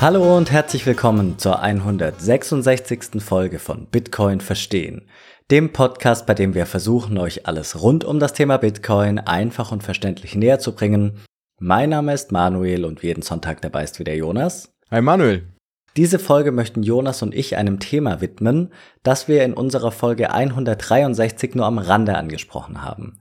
Hallo und herzlich willkommen zur 166. Folge von Bitcoin verstehen, dem Podcast, bei dem wir versuchen, euch alles rund um das Thema Bitcoin einfach und verständlich näher zu bringen. Mein Name ist Manuel und jeden Sonntag dabei ist wieder Jonas. Hi Manuel. Diese Folge möchten Jonas und ich einem Thema widmen, das wir in unserer Folge 163 nur am Rande angesprochen haben.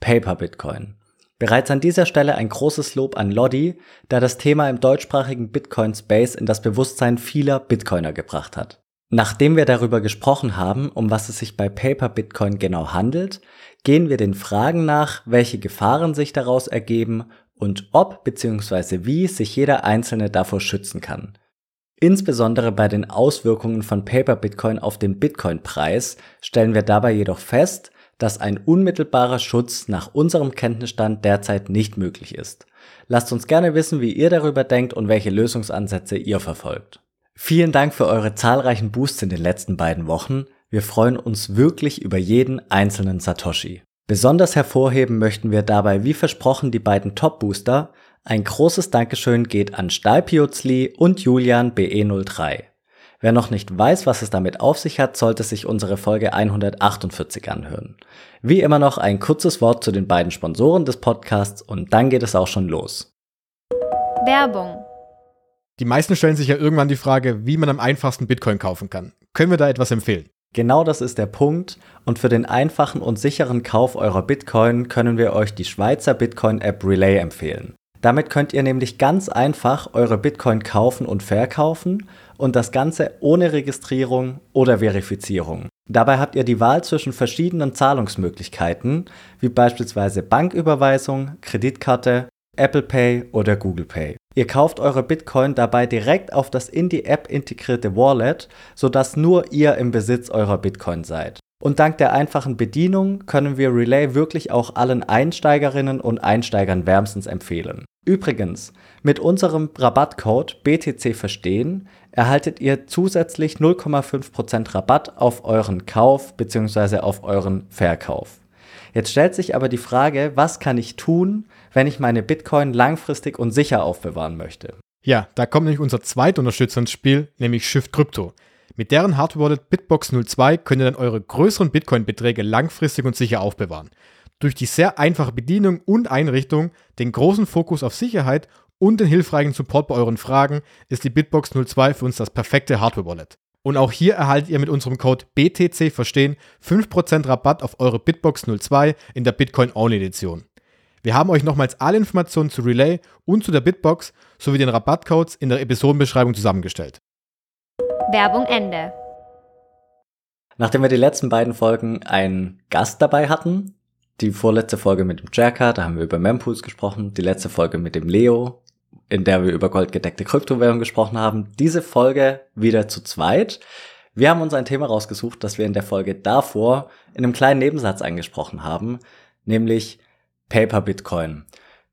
Paper Bitcoin. Bereits an dieser Stelle ein großes Lob an Lodi, da das Thema im deutschsprachigen Bitcoin-Space in das Bewusstsein vieler Bitcoiner gebracht hat. Nachdem wir darüber gesprochen haben, um was es sich bei Paper Bitcoin genau handelt, gehen wir den Fragen nach, welche Gefahren sich daraus ergeben und ob bzw. wie sich jeder Einzelne davor schützen kann. Insbesondere bei den Auswirkungen von Paper Bitcoin auf den Bitcoin-Preis stellen wir dabei jedoch fest, dass ein unmittelbarer Schutz nach unserem Kenntnisstand derzeit nicht möglich ist. Lasst uns gerne wissen, wie ihr darüber denkt und welche Lösungsansätze ihr verfolgt. Vielen Dank für eure zahlreichen Boosts in den letzten beiden Wochen. Wir freuen uns wirklich über jeden einzelnen Satoshi. Besonders hervorheben möchten wir dabei wie versprochen die beiden Top-Booster. Ein großes Dankeschön geht an Stahlpiozli und Julian BE03. Wer noch nicht weiß, was es damit auf sich hat, sollte sich unsere Folge 148 anhören. Wie immer noch ein kurzes Wort zu den beiden Sponsoren des Podcasts und dann geht es auch schon los. Werbung. Die meisten stellen sich ja irgendwann die Frage, wie man am einfachsten Bitcoin kaufen kann. Können wir da etwas empfehlen? Genau das ist der Punkt und für den einfachen und sicheren Kauf eurer Bitcoin können wir euch die Schweizer Bitcoin-App Relay empfehlen. Damit könnt ihr nämlich ganz einfach eure Bitcoin kaufen und verkaufen und das Ganze ohne Registrierung oder Verifizierung. Dabei habt ihr die Wahl zwischen verschiedenen Zahlungsmöglichkeiten, wie beispielsweise Banküberweisung, Kreditkarte, Apple Pay oder Google Pay. Ihr kauft eure Bitcoin dabei direkt auf das in die App integrierte Wallet, sodass nur ihr im Besitz eurer Bitcoin seid. Und dank der einfachen Bedienung können wir Relay wirklich auch allen Einsteigerinnen und Einsteigern wärmstens empfehlen. Übrigens, mit unserem Rabattcode BTC verstehen erhaltet ihr zusätzlich 0,5% Rabatt auf euren Kauf bzw. auf euren Verkauf. Jetzt stellt sich aber die Frage, was kann ich tun, wenn ich meine Bitcoin langfristig und sicher aufbewahren möchte? Ja, da kommt nämlich unser zweiter Unterstützer ins Spiel, nämlich Shift Crypto. Mit deren Hardware-Wallet Bitbox 02 könnt ihr dann eure größeren Bitcoin-Beträge langfristig und sicher aufbewahren. Durch die sehr einfache Bedienung und Einrichtung, den großen Fokus auf Sicherheit und den hilfreichen Support bei euren Fragen ist die Bitbox 02 für uns das perfekte Hardware-Wallet. Und auch hier erhaltet ihr mit unserem Code BTC verstehen 5% Rabatt auf eure Bitbox 02 in der Bitcoin Only Edition. Wir haben euch nochmals alle Informationen zu Relay und zu der Bitbox sowie den Rabattcodes in der Episodenbeschreibung zusammengestellt. Werbung Ende. Nachdem wir die letzten beiden Folgen einen Gast dabei hatten, die vorletzte Folge mit dem Jacka, da haben wir über Mempools gesprochen, die letzte Folge mit dem Leo, in der wir über goldgedeckte Kryptowährungen gesprochen haben. Diese Folge wieder zu zweit. Wir haben uns ein Thema rausgesucht, das wir in der Folge davor in einem kleinen Nebensatz angesprochen haben, nämlich Paper Bitcoin.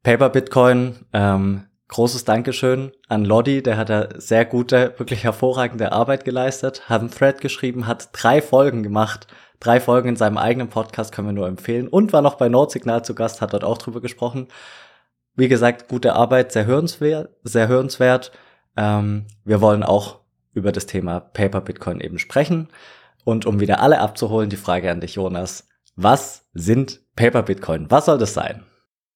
Paper Bitcoin, ähm, großes Dankeschön an Lodi, der hat da sehr gute, wirklich hervorragende Arbeit geleistet, hat einen Thread geschrieben, hat drei Folgen gemacht, drei Folgen in seinem eigenen Podcast können wir nur empfehlen und war noch bei Nordsignal zu Gast, hat dort auch drüber gesprochen. Wie gesagt, gute Arbeit, sehr hörenswert, sehr hörenswert. Ähm, wir wollen auch über das Thema Paper Bitcoin eben sprechen. Und um wieder alle abzuholen, die Frage an dich, Jonas. Was sind Paper Bitcoin? Was soll das sein?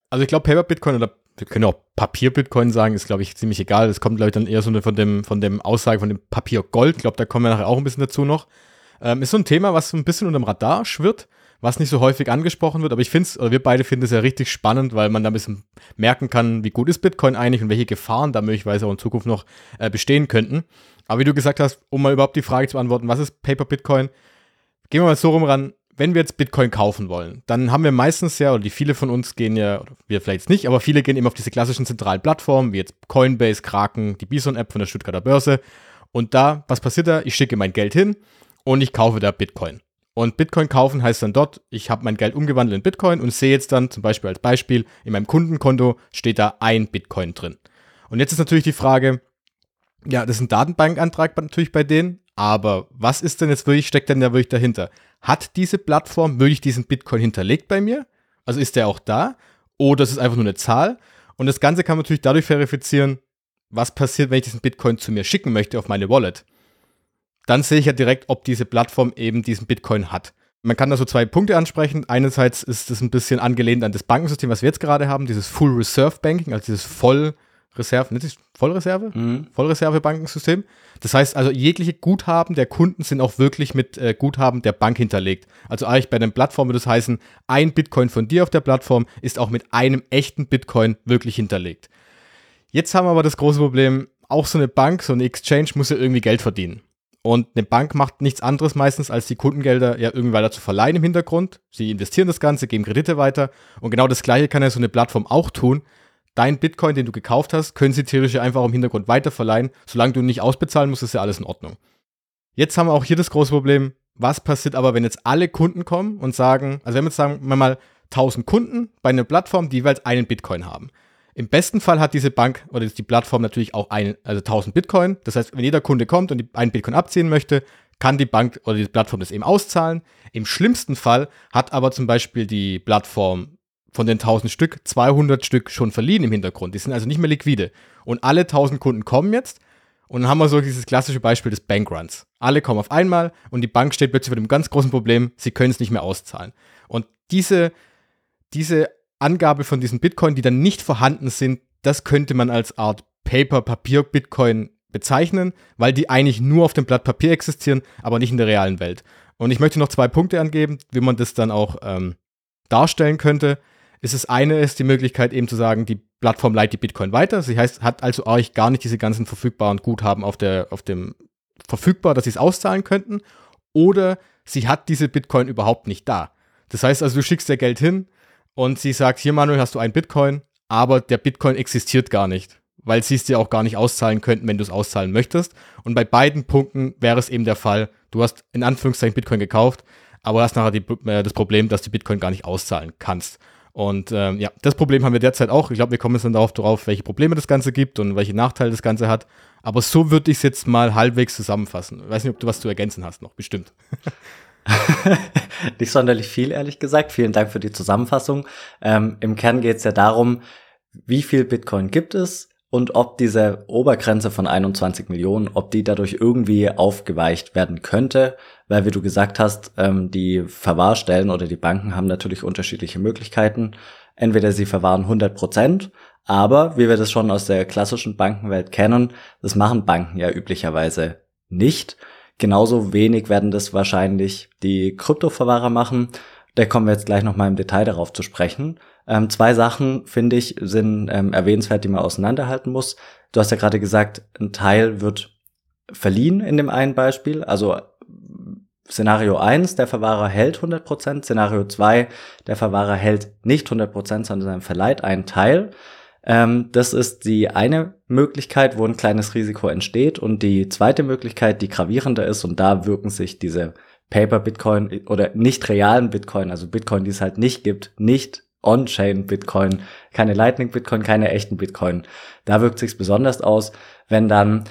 Also ich glaube, Paper Bitcoin oder wir können auch Papier Bitcoin sagen, ist glaube ich ziemlich egal. Das kommt glaube ich dann eher so von dem, von dem Aussage von dem Papier Gold. Ich glaube, da kommen wir nachher auch ein bisschen dazu noch. Ähm, ist so ein Thema, was so ein bisschen unter dem Radar schwirrt was nicht so häufig angesprochen wird, aber ich finde es, oder wir beide finden es ja richtig spannend, weil man da ein bisschen merken kann, wie gut ist Bitcoin eigentlich und welche Gefahren da möglicherweise auch in Zukunft noch äh, bestehen könnten. Aber wie du gesagt hast, um mal überhaupt die Frage zu beantworten, was ist Paper Bitcoin? Gehen wir mal so rum ran, wenn wir jetzt Bitcoin kaufen wollen, dann haben wir meistens ja, oder die viele von uns gehen ja, oder wir vielleicht nicht, aber viele gehen immer auf diese klassischen zentralen Plattformen, wie jetzt Coinbase, Kraken, die Bison-App von der Stuttgarter Börse. Und da, was passiert da? Ich schicke mein Geld hin und ich kaufe da Bitcoin. Und Bitcoin kaufen heißt dann dort, ich habe mein Geld umgewandelt in Bitcoin und sehe jetzt dann zum Beispiel als Beispiel, in meinem Kundenkonto steht da ein Bitcoin drin. Und jetzt ist natürlich die Frage, ja, das ist ein Datenbankantrag natürlich bei denen, aber was ist denn jetzt wirklich, steckt denn da wirklich dahinter? Hat diese Plattform wirklich diesen Bitcoin hinterlegt bei mir? Also ist der auch da? Oder ist es einfach nur eine Zahl? Und das Ganze kann man natürlich dadurch verifizieren, was passiert, wenn ich diesen Bitcoin zu mir schicken möchte auf meine Wallet, dann sehe ich ja direkt, ob diese Plattform eben diesen Bitcoin hat. Man kann da so zwei Punkte ansprechen. Einerseits ist es ein bisschen angelehnt an das Bankensystem, was wir jetzt gerade haben, dieses Full Reserve Banking, also dieses Vollreserve, nicht das Vollreserve? Mhm. Vollreserve-Bankensystem. Das heißt also, jegliche Guthaben der Kunden sind auch wirklich mit äh, Guthaben der Bank hinterlegt. Also eigentlich bei den Plattformen würde das heißen, ein Bitcoin von dir auf der Plattform ist auch mit einem echten Bitcoin wirklich hinterlegt. Jetzt haben wir aber das große Problem, auch so eine Bank, so eine Exchange muss ja irgendwie Geld verdienen. Und eine Bank macht nichts anderes meistens, als die Kundengelder ja irgendwie weiter zu verleihen im Hintergrund. Sie investieren das Ganze, geben Kredite weiter. Und genau das Gleiche kann ja so eine Plattform auch tun. Dein Bitcoin, den du gekauft hast, können sie theoretisch einfach im Hintergrund weiterverleihen. Solange du nicht ausbezahlen musst, ist ja alles in Ordnung. Jetzt haben wir auch hier das große Problem, was passiert aber, wenn jetzt alle Kunden kommen und sagen, also wenn wir jetzt sagen, wir mal 1000 Kunden bei einer Plattform, die jeweils einen Bitcoin haben. Im besten Fall hat diese Bank oder die Plattform natürlich auch ein, also 1000 Bitcoin. Das heißt, wenn jeder Kunde kommt und einen Bitcoin abziehen möchte, kann die Bank oder die Plattform das eben auszahlen. Im schlimmsten Fall hat aber zum Beispiel die Plattform von den 1000 Stück 200 Stück schon verliehen im Hintergrund. Die sind also nicht mehr liquide. Und alle 1000 Kunden kommen jetzt. Und dann haben wir so dieses klassische Beispiel des Bankruns. Alle kommen auf einmal und die Bank steht plötzlich vor dem ganz großen Problem, sie können es nicht mehr auszahlen. Und diese, diese Angabe von diesen Bitcoin, die dann nicht vorhanden sind, das könnte man als Art Paper-Papier-Bitcoin bezeichnen, weil die eigentlich nur auf dem Blatt Papier existieren, aber nicht in der realen Welt. Und ich möchte noch zwei Punkte angeben, wie man das dann auch ähm, darstellen könnte. Ist es eine ist die Möglichkeit eben zu sagen, die Plattform leitet die Bitcoin weiter. Das heißt, hat also eigentlich gar nicht diese ganzen verfügbaren Guthaben auf, der, auf dem verfügbar, dass sie es auszahlen könnten. Oder sie hat diese Bitcoin überhaupt nicht da. Das heißt also, du schickst dir Geld hin, und sie sagt, hier Manuel, hast du einen Bitcoin, aber der Bitcoin existiert gar nicht, weil sie es dir auch gar nicht auszahlen könnten, wenn du es auszahlen möchtest. Und bei beiden Punkten wäre es eben der Fall, du hast in Anführungszeichen Bitcoin gekauft, aber hast nachher die, äh, das Problem, dass du Bitcoin gar nicht auszahlen kannst. Und ähm, ja, das Problem haben wir derzeit auch. Ich glaube, wir kommen jetzt dann darauf, welche Probleme das Ganze gibt und welche Nachteile das Ganze hat. Aber so würde ich es jetzt mal halbwegs zusammenfassen. Ich weiß nicht, ob du was zu ergänzen hast noch, bestimmt. Nicht sonderlich viel, ehrlich gesagt. Vielen Dank für die Zusammenfassung. Ähm, Im Kern geht es ja darum, wie viel Bitcoin gibt es und ob diese Obergrenze von 21 Millionen, ob die dadurch irgendwie aufgeweicht werden könnte, weil wie du gesagt hast, ähm, die Verwahrstellen oder die Banken haben natürlich unterschiedliche Möglichkeiten. Entweder sie verwahren 100 Prozent, aber wie wir das schon aus der klassischen Bankenwelt kennen, das machen Banken ja üblicherweise nicht. Genauso wenig werden das wahrscheinlich die Kryptoverwahrer machen. Da kommen wir jetzt gleich nochmal im Detail darauf zu sprechen. Ähm, zwei Sachen, finde ich, sind ähm, erwähnenswert, die man auseinanderhalten muss. Du hast ja gerade gesagt, ein Teil wird verliehen in dem einen Beispiel. Also Szenario 1, der Verwahrer hält 100%, Szenario 2, der Verwahrer hält nicht 100%, sondern verleiht einen Teil. Ähm, das ist die eine Möglichkeit, wo ein kleines Risiko entsteht. Und die zweite Möglichkeit, die gravierender ist, und da wirken sich diese Paper-Bitcoin oder nicht realen Bitcoin, also Bitcoin, die es halt nicht gibt, nicht On-Chain Bitcoin, keine Lightning Bitcoin, keine echten Bitcoin. Da wirkt sich's besonders aus, wenn dann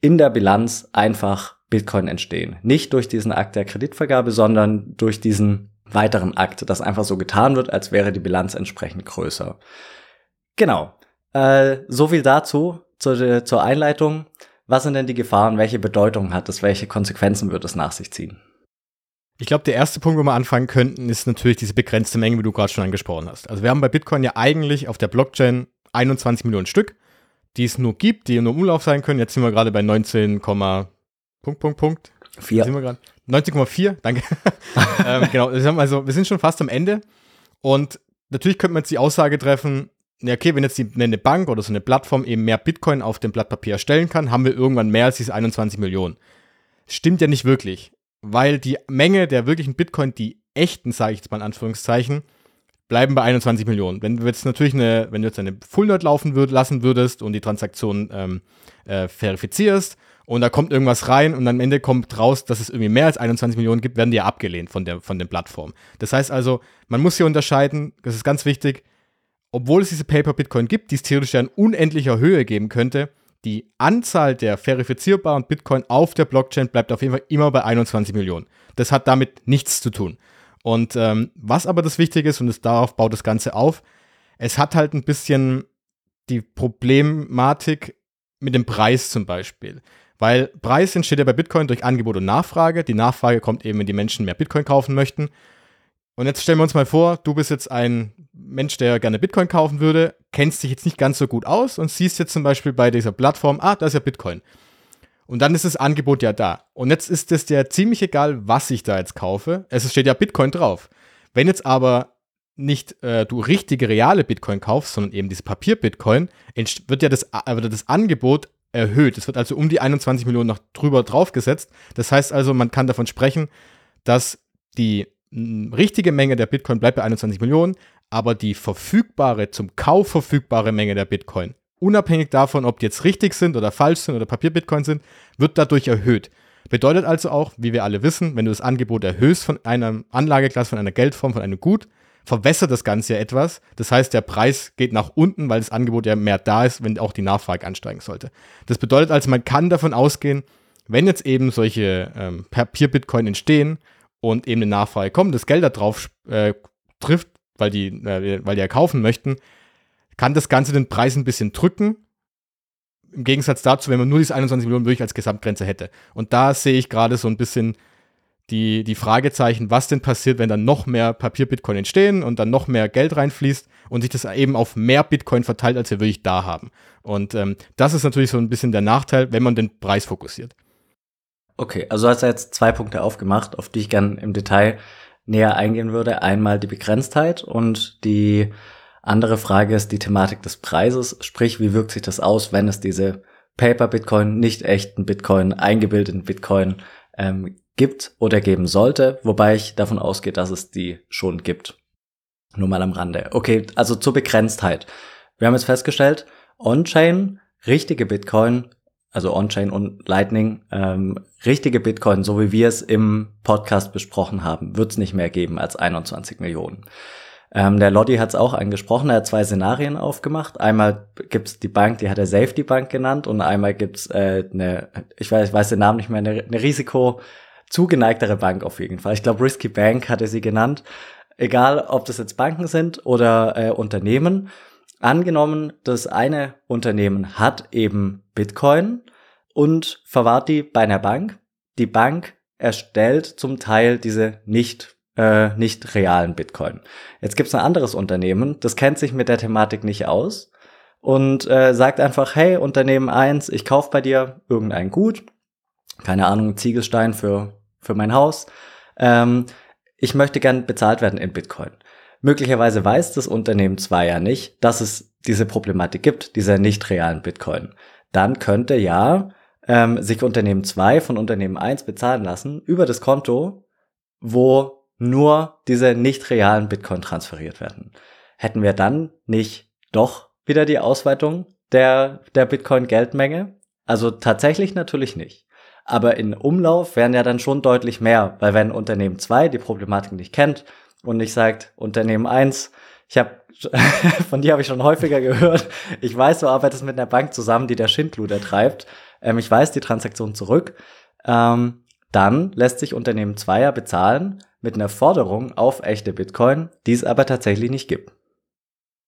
in der Bilanz einfach Bitcoin entstehen. Nicht durch diesen Akt der Kreditvergabe, sondern durch diesen weiteren Akt, dass einfach so getan wird, als wäre die Bilanz entsprechend größer. Genau. Äh, so viel dazu, zur, zur Einleitung. Was sind denn die Gefahren? Welche Bedeutung hat es? Welche Konsequenzen wird es nach sich ziehen? Ich glaube, der erste Punkt, wo wir anfangen könnten, ist natürlich diese begrenzte Menge, wie du gerade schon angesprochen hast. Also wir haben bei Bitcoin ja eigentlich auf der Blockchain 21 Millionen Stück, die es nur gibt, die nur im Umlauf sein können. Jetzt sind wir gerade bei 19, Punkt, Punkt, Punkt. 4. 19,4, danke. ähm, genau, also wir sind schon fast am Ende. Und natürlich könnte man jetzt die Aussage treffen, okay, wenn jetzt die, eine Bank oder so eine Plattform eben mehr Bitcoin auf dem Blatt Papier erstellen kann, haben wir irgendwann mehr als diese 21 Millionen. Stimmt ja nicht wirklich, weil die Menge der wirklichen Bitcoin, die echten, sage ich jetzt mal in Anführungszeichen, bleiben bei 21 Millionen. Wenn du jetzt natürlich eine, wenn du jetzt eine Full Node laufen würd, lassen würdest und die Transaktion ähm, äh, verifizierst und da kommt irgendwas rein und am Ende kommt raus, dass es irgendwie mehr als 21 Millionen gibt, werden die ja abgelehnt von der, von den Plattformen. Das heißt also, man muss hier unterscheiden, das ist ganz wichtig, obwohl es diese Paper Bitcoin gibt, die es theoretisch ja in unendlicher Höhe geben könnte, die Anzahl der verifizierbaren Bitcoin auf der Blockchain bleibt auf jeden Fall immer bei 21 Millionen. Das hat damit nichts zu tun. Und ähm, was aber das Wichtige ist, und es darauf baut das Ganze auf, es hat halt ein bisschen die Problematik, mit dem Preis zum Beispiel. Weil Preis entsteht ja bei Bitcoin durch Angebot und Nachfrage. Die Nachfrage kommt eben, wenn die Menschen mehr Bitcoin kaufen möchten. Und jetzt stellen wir uns mal vor, du bist jetzt ein Mensch, der gerne Bitcoin kaufen würde, kennst dich jetzt nicht ganz so gut aus und siehst jetzt zum Beispiel bei dieser Plattform, ah, da ist ja Bitcoin. Und dann ist das Angebot ja da. Und jetzt ist es dir ziemlich egal, was ich da jetzt kaufe. Es steht ja Bitcoin drauf. Wenn jetzt aber nicht äh, du richtige reale Bitcoin kaufst, sondern eben diese Papier-Bitcoin, wird ja das, äh, das Angebot erhöht. Es wird also um die 21 Millionen noch drüber draufgesetzt. Das heißt also, man kann davon sprechen, dass die richtige Menge der Bitcoin bleibt bei 21 Millionen, aber die verfügbare, zum Kauf verfügbare Menge der Bitcoin, unabhängig davon, ob die jetzt richtig sind oder falsch sind oder Papier-Bitcoin sind, wird dadurch erhöht. Bedeutet also auch, wie wir alle wissen, wenn du das Angebot erhöhst von einer Anlageklasse, von einer Geldform, von einem Gut, verwässert das Ganze ja etwas. Das heißt, der Preis geht nach unten, weil das Angebot ja mehr da ist, wenn auch die Nachfrage ansteigen sollte. Das bedeutet also, man kann davon ausgehen, wenn jetzt eben solche ähm, Papier-Bitcoin entstehen und eben eine Nachfrage kommt, das Geld da drauf äh, trifft, weil die, äh, weil die ja kaufen möchten, kann das Ganze den Preis ein bisschen drücken. Im Gegensatz dazu, wenn man nur diese 21 Millionen wirklich als Gesamtgrenze hätte. Und da sehe ich gerade so ein bisschen die, die Fragezeichen, was denn passiert, wenn dann noch mehr Papier-Bitcoin entstehen und dann noch mehr Geld reinfließt und sich das eben auf mehr Bitcoin verteilt, als wir wirklich da haben. Und ähm, das ist natürlich so ein bisschen der Nachteil, wenn man den Preis fokussiert. Okay, also hast du jetzt zwei Punkte aufgemacht, auf die ich gern im Detail näher eingehen würde. Einmal die Begrenztheit und die andere Frage ist die Thematik des Preises, sprich, wie wirkt sich das aus, wenn es diese Paper-Bitcoin, nicht echten Bitcoin, eingebildeten Bitcoin ähm, gibt oder geben sollte, wobei ich davon ausgehe, dass es die schon gibt. Nur mal am Rande. Okay, also zur Begrenztheit. Wir haben jetzt festgestellt, On-Chain, richtige Bitcoin also On-Chain und Lightning, ähm, richtige Bitcoin, so wie wir es im Podcast besprochen haben, wird es nicht mehr geben als 21 Millionen. Ähm, der Lodi hat es auch angesprochen, er hat zwei Szenarien aufgemacht. Einmal gibt's die Bank, die hat er Safety Bank genannt, und einmal gibt's äh, eine, ich weiß, ich weiß den Namen nicht mehr, eine, Risiko zugeneigtere Bank auf jeden Fall. Ich glaube, Risky Bank hatte sie genannt. Egal, ob das jetzt Banken sind oder äh, Unternehmen. Angenommen, das eine Unternehmen hat eben Bitcoin und verwahrt die bei einer Bank. Die Bank erstellt zum Teil diese nicht äh, nicht realen Bitcoin. Jetzt gibt es ein anderes Unternehmen, das kennt sich mit der Thematik nicht aus und äh, sagt einfach, hey Unternehmen eins, ich kauf bei dir irgendein Gut, keine Ahnung, Ziegelstein für für mein Haus. Ähm, ich möchte gern bezahlt werden in Bitcoin. Möglicherweise weiß das Unternehmen zwar ja nicht, dass es diese Problematik gibt, dieser nicht realen Bitcoin. Dann könnte ja ähm, sich Unternehmen 2 von Unternehmen 1 bezahlen lassen über das Konto, wo nur diese nicht realen Bitcoin transferiert werden. Hätten wir dann nicht doch wieder die Ausweitung der, der Bitcoin-Geldmenge? Also tatsächlich natürlich nicht. Aber in Umlauf wären ja dann schon deutlich mehr, weil wenn Unternehmen 2 die Problematik nicht kennt, und nicht sagt, Unternehmen eins, ich habe von dir habe ich schon häufiger gehört, ich weiß, du arbeitest mit einer Bank zusammen, die der Schindluder treibt. Ähm, ich weiß die Transaktion zurück. Ähm, dann lässt sich Unternehmen Zweier bezahlen mit einer Forderung auf echte Bitcoin, die es aber tatsächlich nicht gibt.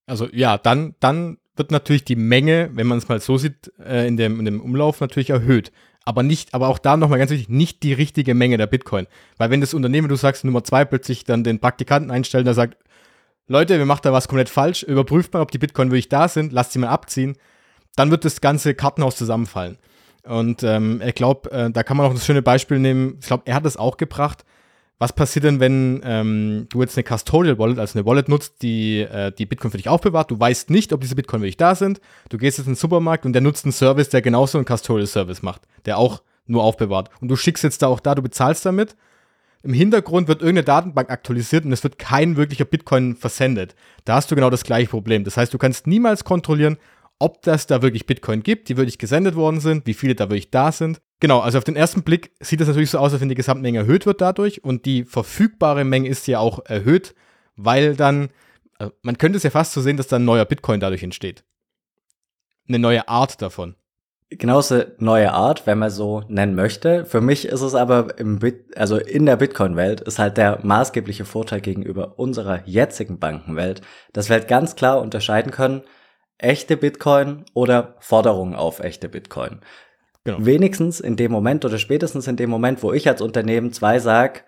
Also ja, dann, dann wird natürlich die Menge, wenn man es mal so sieht, äh, in, dem, in dem Umlauf natürlich erhöht aber nicht, aber auch da nochmal ganz wichtig, nicht die richtige Menge der Bitcoin. Weil wenn das Unternehmen, du sagst Nummer zwei, plötzlich dann den Praktikanten einstellt, der sagt, Leute, wir machen da was komplett falsch, überprüft mal, ob die Bitcoin wirklich da sind, lasst sie mal abziehen, dann wird das ganze Kartenhaus zusammenfallen. Und ähm, ich glaube, äh, da kann man auch ein schönes Beispiel nehmen. Ich glaube, er hat es auch gebracht was passiert denn, wenn ähm, du jetzt eine Custodial Wallet, also eine Wallet nutzt, die äh, die Bitcoin für dich aufbewahrt? Du weißt nicht, ob diese Bitcoin wirklich da sind. Du gehst jetzt in den Supermarkt und der nutzt einen Service, der genauso einen Custodial Service macht, der auch nur aufbewahrt. Und du schickst jetzt da auch da, du bezahlst damit. Im Hintergrund wird irgendeine Datenbank aktualisiert und es wird kein wirklicher Bitcoin versendet. Da hast du genau das gleiche Problem. Das heißt, du kannst niemals kontrollieren, ob das da wirklich Bitcoin gibt, die wirklich gesendet worden sind, wie viele da wirklich da sind. Genau, also auf den ersten Blick sieht es natürlich so aus, als wenn die Gesamtmenge erhöht wird dadurch und die verfügbare Menge ist ja auch erhöht, weil dann, also man könnte es ja fast so sehen, dass da ein neuer Bitcoin dadurch entsteht. Eine neue Art davon. Genauso neue Art, wenn man so nennen möchte. Für mich ist es aber im Bit, also in der Bitcoin-Welt ist halt der maßgebliche Vorteil gegenüber unserer jetzigen Bankenwelt, dass wir halt ganz klar unterscheiden können, echte Bitcoin oder Forderungen auf echte Bitcoin. Genau. Wenigstens in dem Moment oder spätestens in dem Moment, wo ich als Unternehmen zwei sag,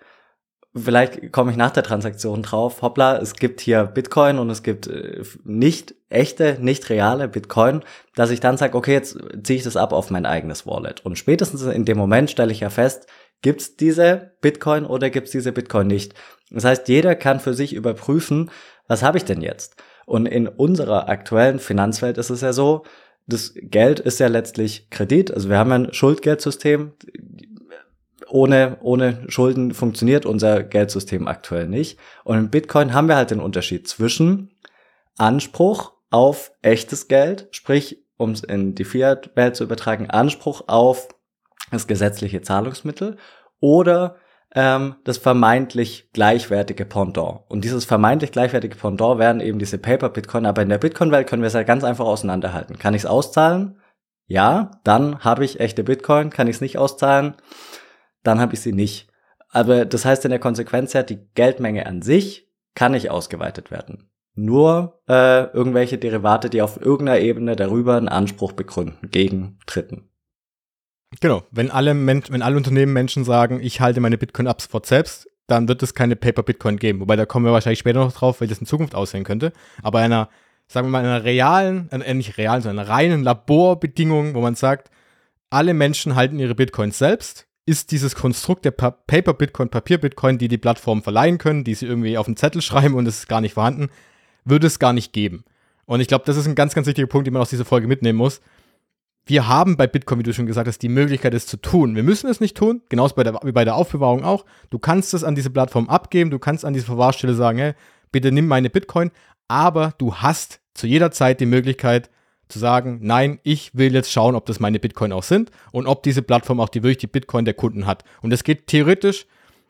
vielleicht komme ich nach der Transaktion drauf, hoppla, es gibt hier Bitcoin und es gibt äh, nicht echte, nicht reale Bitcoin, dass ich dann sage, okay, jetzt ziehe ich das ab auf mein eigenes Wallet. Und spätestens in dem Moment stelle ich ja fest, gibt's diese Bitcoin oder gibt's diese Bitcoin nicht. Das heißt, jeder kann für sich überprüfen, was habe ich denn jetzt? Und in unserer aktuellen Finanzwelt ist es ja so, das Geld ist ja letztlich Kredit. Also wir haben ein Schuldgeldsystem ohne, ohne Schulden funktioniert unser Geldsystem aktuell nicht. Und in Bitcoin haben wir halt den Unterschied zwischen Anspruch auf echtes Geld, sprich, um es in die Fiat-Welt zu übertragen, Anspruch auf das gesetzliche Zahlungsmittel oder ähm, das vermeintlich gleichwertige Pendant. Und dieses vermeintlich gleichwertige Pendant wären eben diese Paper-Bitcoin. Aber in der Bitcoin-Welt können wir es ja ganz einfach auseinanderhalten. Kann ich es auszahlen? Ja, dann habe ich echte Bitcoin. Kann ich es nicht auszahlen? Dann habe ich sie nicht. Aber das heißt in der Konsequenz ja, die Geldmenge an sich kann nicht ausgeweitet werden. Nur äh, irgendwelche Derivate, die auf irgendeiner Ebene darüber einen Anspruch begründen gegen Dritten. Genau, wenn alle, Men wenn alle Unternehmen Menschen sagen, ich halte meine Bitcoin ab sofort selbst, dann wird es keine Paper-Bitcoin geben. Wobei da kommen wir wahrscheinlich später noch drauf, weil das in Zukunft aussehen könnte. Aber einer, sagen wir mal, einer realen, äh, nicht realen, sondern einer reinen Laborbedingung, wo man sagt, alle Menschen halten ihre Bitcoins selbst ist dieses Konstrukt der pa Paper Bitcoin, Papier Bitcoin, die die Plattform verleihen können, die sie irgendwie auf den Zettel schreiben und es ist gar nicht vorhanden, würde es gar nicht geben. Und ich glaube, das ist ein ganz, ganz wichtiger Punkt, den man aus dieser Folge mitnehmen muss. Wir haben bei Bitcoin, wie du schon gesagt hast, die Möglichkeit, es zu tun. Wir müssen es nicht tun, genauso bei der, wie bei der Aufbewahrung auch. Du kannst es an diese Plattform abgeben, du kannst an diese Verwahrstelle sagen, hey, bitte nimm meine Bitcoin, aber du hast zu jeder Zeit die Möglichkeit, zu sagen, nein, ich will jetzt schauen, ob das meine Bitcoin auch sind und ob diese Plattform auch die wirklich die Bitcoin der Kunden hat. Und das geht theoretisch,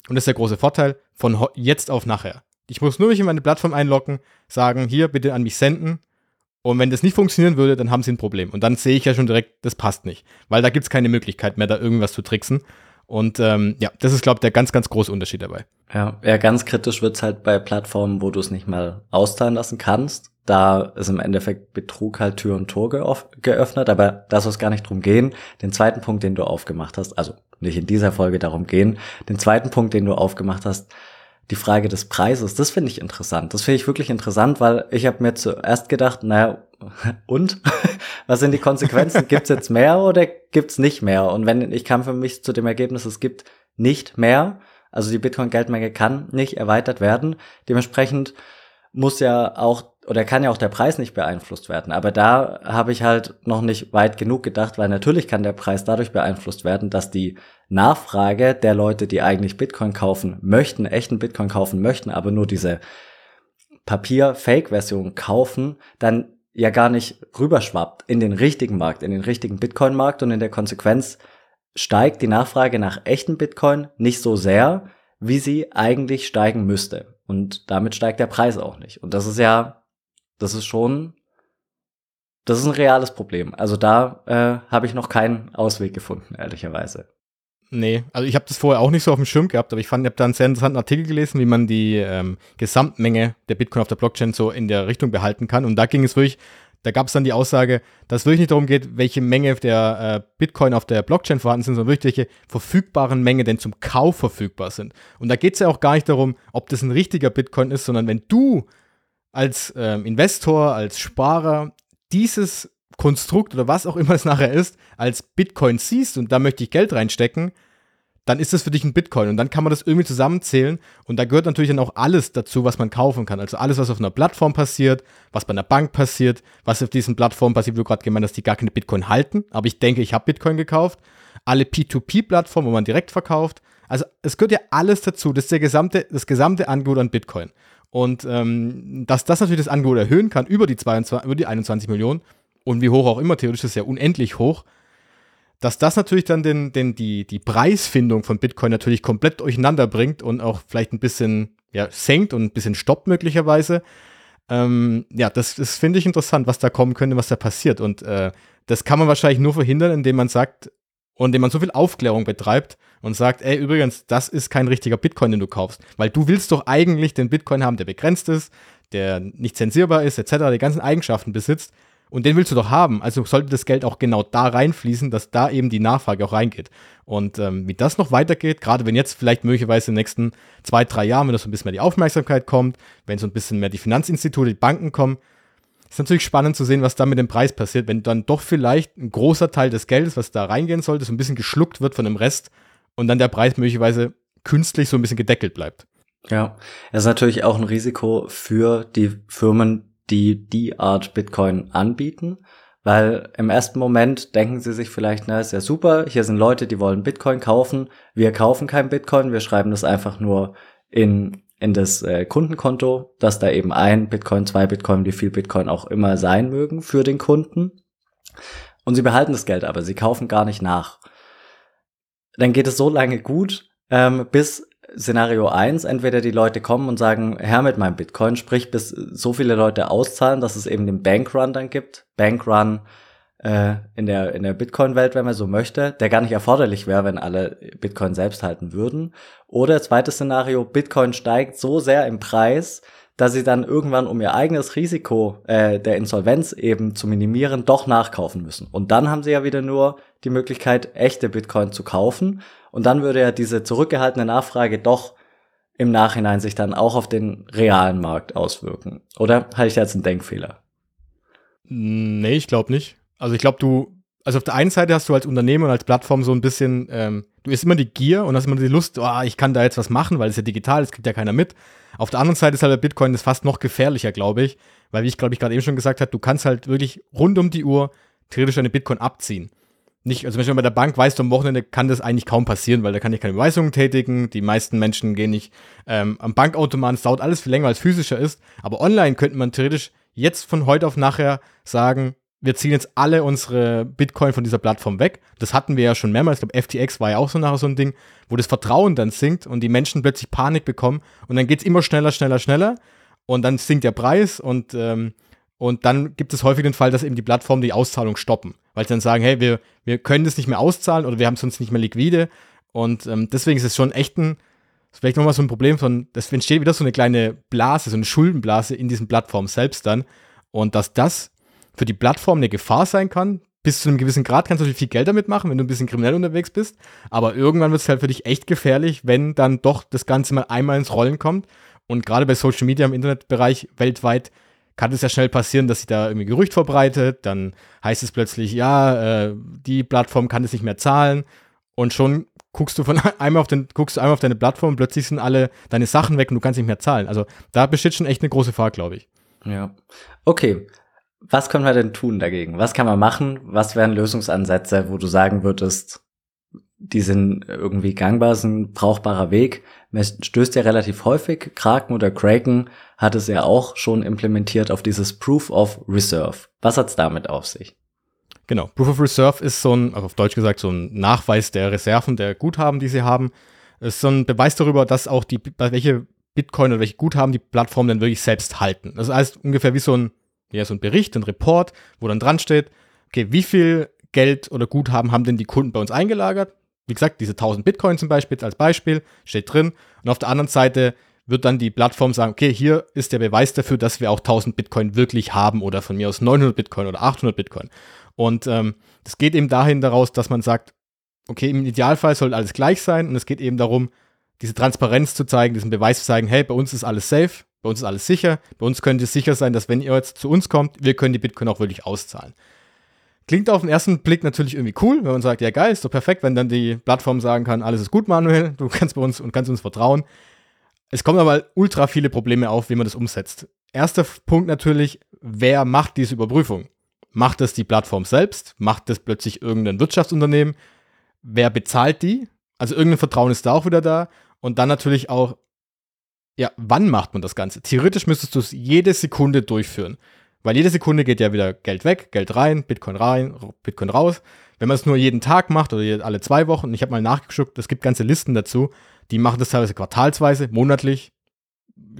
und das ist der große Vorteil, von jetzt auf nachher. Ich muss nur mich in meine Plattform einloggen, sagen, hier bitte an mich senden. Und wenn das nicht funktionieren würde, dann haben sie ein Problem. Und dann sehe ich ja schon direkt, das passt nicht. Weil da gibt es keine Möglichkeit mehr, da irgendwas zu tricksen. Und ähm, ja, das ist, glaube ich, der ganz, ganz große Unterschied dabei. Ja, ja ganz kritisch wird's halt bei Plattformen, wo du es nicht mal auszahlen lassen kannst da ist im Endeffekt Betrug halt Tür und Tor geöffnet, aber das soll es gar nicht drum gehen. Den zweiten Punkt, den du aufgemacht hast, also nicht in dieser Folge darum gehen, den zweiten Punkt, den du aufgemacht hast, die Frage des Preises, das finde ich interessant. Das finde ich wirklich interessant, weil ich habe mir zuerst gedacht, naja, und? Was sind die Konsequenzen? gibt's jetzt mehr oder gibt's nicht mehr? Und wenn ich kam für mich zu dem Ergebnis, es gibt nicht mehr, also die Bitcoin-Geldmenge kann nicht erweitert werden. Dementsprechend muss ja auch oder kann ja auch der Preis nicht beeinflusst werden. Aber da habe ich halt noch nicht weit genug gedacht, weil natürlich kann der Preis dadurch beeinflusst werden, dass die Nachfrage der Leute, die eigentlich Bitcoin kaufen möchten, echten Bitcoin kaufen möchten, aber nur diese Papier-Fake-Version kaufen, dann ja gar nicht rüberschwappt in den richtigen Markt, in den richtigen Bitcoin-Markt und in der Konsequenz steigt die Nachfrage nach echten Bitcoin nicht so sehr, wie sie eigentlich steigen müsste. Und damit steigt der Preis auch nicht. Und das ist ja das ist schon, das ist ein reales Problem. Also da äh, habe ich noch keinen Ausweg gefunden, ehrlicherweise. Nee, also ich habe das vorher auch nicht so auf dem Schirm gehabt, aber ich fand, ich habe da einen sehr interessanten Artikel gelesen, wie man die ähm, Gesamtmenge der Bitcoin auf der Blockchain so in der Richtung behalten kann. Und da ging es wirklich, da gab es dann die Aussage, dass es wirklich nicht darum geht, welche Menge der äh, Bitcoin auf der Blockchain vorhanden sind, sondern wirklich welche verfügbaren Menge denn zum Kauf verfügbar sind. Und da geht es ja auch gar nicht darum, ob das ein richtiger Bitcoin ist, sondern wenn du als ähm, Investor, als Sparer dieses Konstrukt oder was auch immer es nachher ist, als Bitcoin siehst und da möchte ich Geld reinstecken, dann ist das für dich ein Bitcoin und dann kann man das irgendwie zusammenzählen und da gehört natürlich dann auch alles dazu, was man kaufen kann. Also alles, was auf einer Plattform passiert, was bei einer Bank passiert, was auf diesen Plattformen passiert, wie du gerade gemeint hast, die gar keine Bitcoin halten, aber ich denke, ich habe Bitcoin gekauft. Alle P2P-Plattformen, wo man direkt verkauft. Also es gehört ja alles dazu. Das ist der gesamte, das gesamte Angebot an Bitcoin. Und ähm, dass das natürlich das Angebot erhöhen kann über die, 22, über die 21 Millionen und wie hoch auch immer, theoretisch ist es ja unendlich hoch, dass das natürlich dann den, den, die, die Preisfindung von Bitcoin natürlich komplett durcheinander bringt und auch vielleicht ein bisschen ja, senkt und ein bisschen stoppt möglicherweise. Ähm, ja, das, das finde ich interessant, was da kommen könnte, was da passiert. Und äh, das kann man wahrscheinlich nur verhindern, indem man sagt, und indem man so viel Aufklärung betreibt und sagt, ey, übrigens, das ist kein richtiger Bitcoin, den du kaufst. Weil du willst doch eigentlich den Bitcoin haben, der begrenzt ist, der nicht zensierbar ist, etc., die ganzen Eigenschaften besitzt. Und den willst du doch haben. Also sollte das Geld auch genau da reinfließen, dass da eben die Nachfrage auch reingeht. Und ähm, wie das noch weitergeht, gerade wenn jetzt vielleicht möglicherweise in den nächsten zwei, drei Jahren, wenn das so ein bisschen mehr die Aufmerksamkeit kommt, wenn so ein bisschen mehr die Finanzinstitute, die Banken kommen, ist natürlich spannend zu sehen, was da mit dem Preis passiert, wenn dann doch vielleicht ein großer Teil des Geldes, was da reingehen sollte, so ein bisschen geschluckt wird von dem Rest und dann der Preis möglicherweise künstlich so ein bisschen gedeckelt bleibt. Ja, es ist natürlich auch ein Risiko für die Firmen, die die Art Bitcoin anbieten, weil im ersten Moment denken sie sich vielleicht, na, ist ja super, hier sind Leute, die wollen Bitcoin kaufen, wir kaufen kein Bitcoin, wir schreiben das einfach nur in, in das äh, Kundenkonto, dass da eben ein Bitcoin, zwei Bitcoin, wie viel Bitcoin auch immer sein mögen für den Kunden. Und sie behalten das Geld aber, sie kaufen gar nicht nach. Dann geht es so lange gut, ähm, bis Szenario 1, entweder die Leute kommen und sagen, Herr mit meinem Bitcoin, sprich bis so viele Leute auszahlen, dass es eben den Bankrun dann gibt. Bankrun äh, in der, in der Bitcoin-Welt, wenn man so möchte, der gar nicht erforderlich wäre, wenn alle Bitcoin selbst halten würden. Oder zweites Szenario, Bitcoin steigt so sehr im Preis, dass sie dann irgendwann, um ihr eigenes Risiko äh, der Insolvenz eben zu minimieren, doch nachkaufen müssen. Und dann haben sie ja wieder nur die Möglichkeit, echte Bitcoin zu kaufen. Und dann würde ja diese zurückgehaltene Nachfrage doch im Nachhinein sich dann auch auf den realen Markt auswirken. Oder hatte ich da jetzt einen Denkfehler? Nee, ich glaube nicht. Also ich glaube, du, also auf der einen Seite hast du als Unternehmen und als Plattform so ein bisschen, ähm, du hast immer die Gier und hast immer die Lust, oh, ich kann da jetzt was machen, weil es ja digital, es kriegt ja keiner mit. Auf der anderen Seite ist halt der Bitcoin das fast noch gefährlicher, glaube ich, weil wie ich glaube ich gerade eben schon gesagt habe, du kannst halt wirklich rund um die Uhr theoretisch deine Bitcoin abziehen nicht, also wenn bei der Bank weißt du, am Wochenende kann das eigentlich kaum passieren, weil da kann ich keine Überweisungen tätigen. Die meisten Menschen gehen nicht ähm, am Bankautomaten, es dauert alles viel länger, als physischer ist. Aber online könnte man theoretisch jetzt von heute auf nachher sagen, wir ziehen jetzt alle unsere Bitcoin von dieser Plattform weg. Das hatten wir ja schon mehrmals. Ich glaube, FTX war ja auch so nachher so ein Ding, wo das Vertrauen dann sinkt und die Menschen plötzlich Panik bekommen. Und dann geht es immer schneller, schneller, schneller. Und dann sinkt der Preis und ähm, und dann gibt es häufig den Fall, dass eben die Plattformen die Auszahlung stoppen, weil sie dann sagen, hey, wir, wir können das nicht mehr auszahlen oder wir haben es sonst nicht mehr liquide. Und ähm, deswegen ist es schon echt ein, vielleicht nochmal so ein Problem von, das entsteht wieder so eine kleine Blase, so eine Schuldenblase in diesen Plattformen selbst dann. Und dass das für die Plattform eine Gefahr sein kann, bis zu einem gewissen Grad kannst du viel Geld damit machen, wenn du ein bisschen kriminell unterwegs bist. Aber irgendwann wird es halt für dich echt gefährlich, wenn dann doch das Ganze mal einmal ins Rollen kommt. Und gerade bei Social Media im Internetbereich weltweit kann es ja schnell passieren, dass sich da irgendwie Gerücht verbreitet, dann heißt es plötzlich, ja, äh, die Plattform kann es nicht mehr zahlen und schon guckst du von einmal auf den, guckst du einmal auf deine Plattform und plötzlich sind alle deine Sachen weg und du kannst nicht mehr zahlen. Also da besteht schon echt eine große Gefahr, glaube ich. Ja. Okay. Was können wir denn tun dagegen? Was kann man machen? Was wären Lösungsansätze, wo du sagen würdest, die sind irgendwie gangbar, sind ein brauchbarer Weg. Man stößt ja relativ häufig. Kraken oder Kraken hat es ja auch schon implementiert auf dieses Proof of Reserve. Was hat's damit auf sich? Genau. Proof of Reserve ist so ein, also auf Deutsch gesagt, so ein Nachweis der Reserven, der Guthaben, die sie haben. Es ist so ein Beweis darüber, dass auch die, welche Bitcoin oder welche Guthaben die Plattformen dann wirklich selbst halten. Das heißt ungefähr wie so ein, ja, so ein Bericht, ein Report, wo dann dran steht, okay, wie viel Geld oder Guthaben haben denn die Kunden bei uns eingelagert? wie gesagt, diese 1000 Bitcoin zum Beispiel als Beispiel steht drin. Und auf der anderen Seite wird dann die Plattform sagen, okay, hier ist der Beweis dafür, dass wir auch 1000 Bitcoin wirklich haben oder von mir aus 900 Bitcoin oder 800 Bitcoin. Und ähm, das geht eben dahin daraus, dass man sagt, okay, im Idealfall soll alles gleich sein und es geht eben darum, diese Transparenz zu zeigen, diesen Beweis zu zeigen, hey, bei uns ist alles safe, bei uns ist alles sicher, bei uns könnte es sicher sein, dass wenn ihr jetzt zu uns kommt, wir können die Bitcoin auch wirklich auszahlen. Klingt auf den ersten Blick natürlich irgendwie cool, wenn man sagt, ja geil, ist doch perfekt, wenn dann die Plattform sagen kann, alles ist gut, Manuel, du kannst bei uns und kannst uns vertrauen. Es kommen aber ultra viele Probleme auf, wie man das umsetzt. Erster Punkt natürlich, wer macht diese Überprüfung? Macht das die Plattform selbst? Macht das plötzlich irgendein Wirtschaftsunternehmen? Wer bezahlt die? Also irgendein Vertrauen ist da auch wieder da. Und dann natürlich auch, ja, wann macht man das Ganze? Theoretisch müsstest du es jede Sekunde durchführen. Weil jede Sekunde geht ja wieder Geld weg, Geld rein, Bitcoin rein, Bitcoin raus. Wenn man es nur jeden Tag macht oder alle zwei Wochen, ich habe mal nachgeschaut, es gibt ganze Listen dazu, die machen das teilweise quartalsweise, monatlich.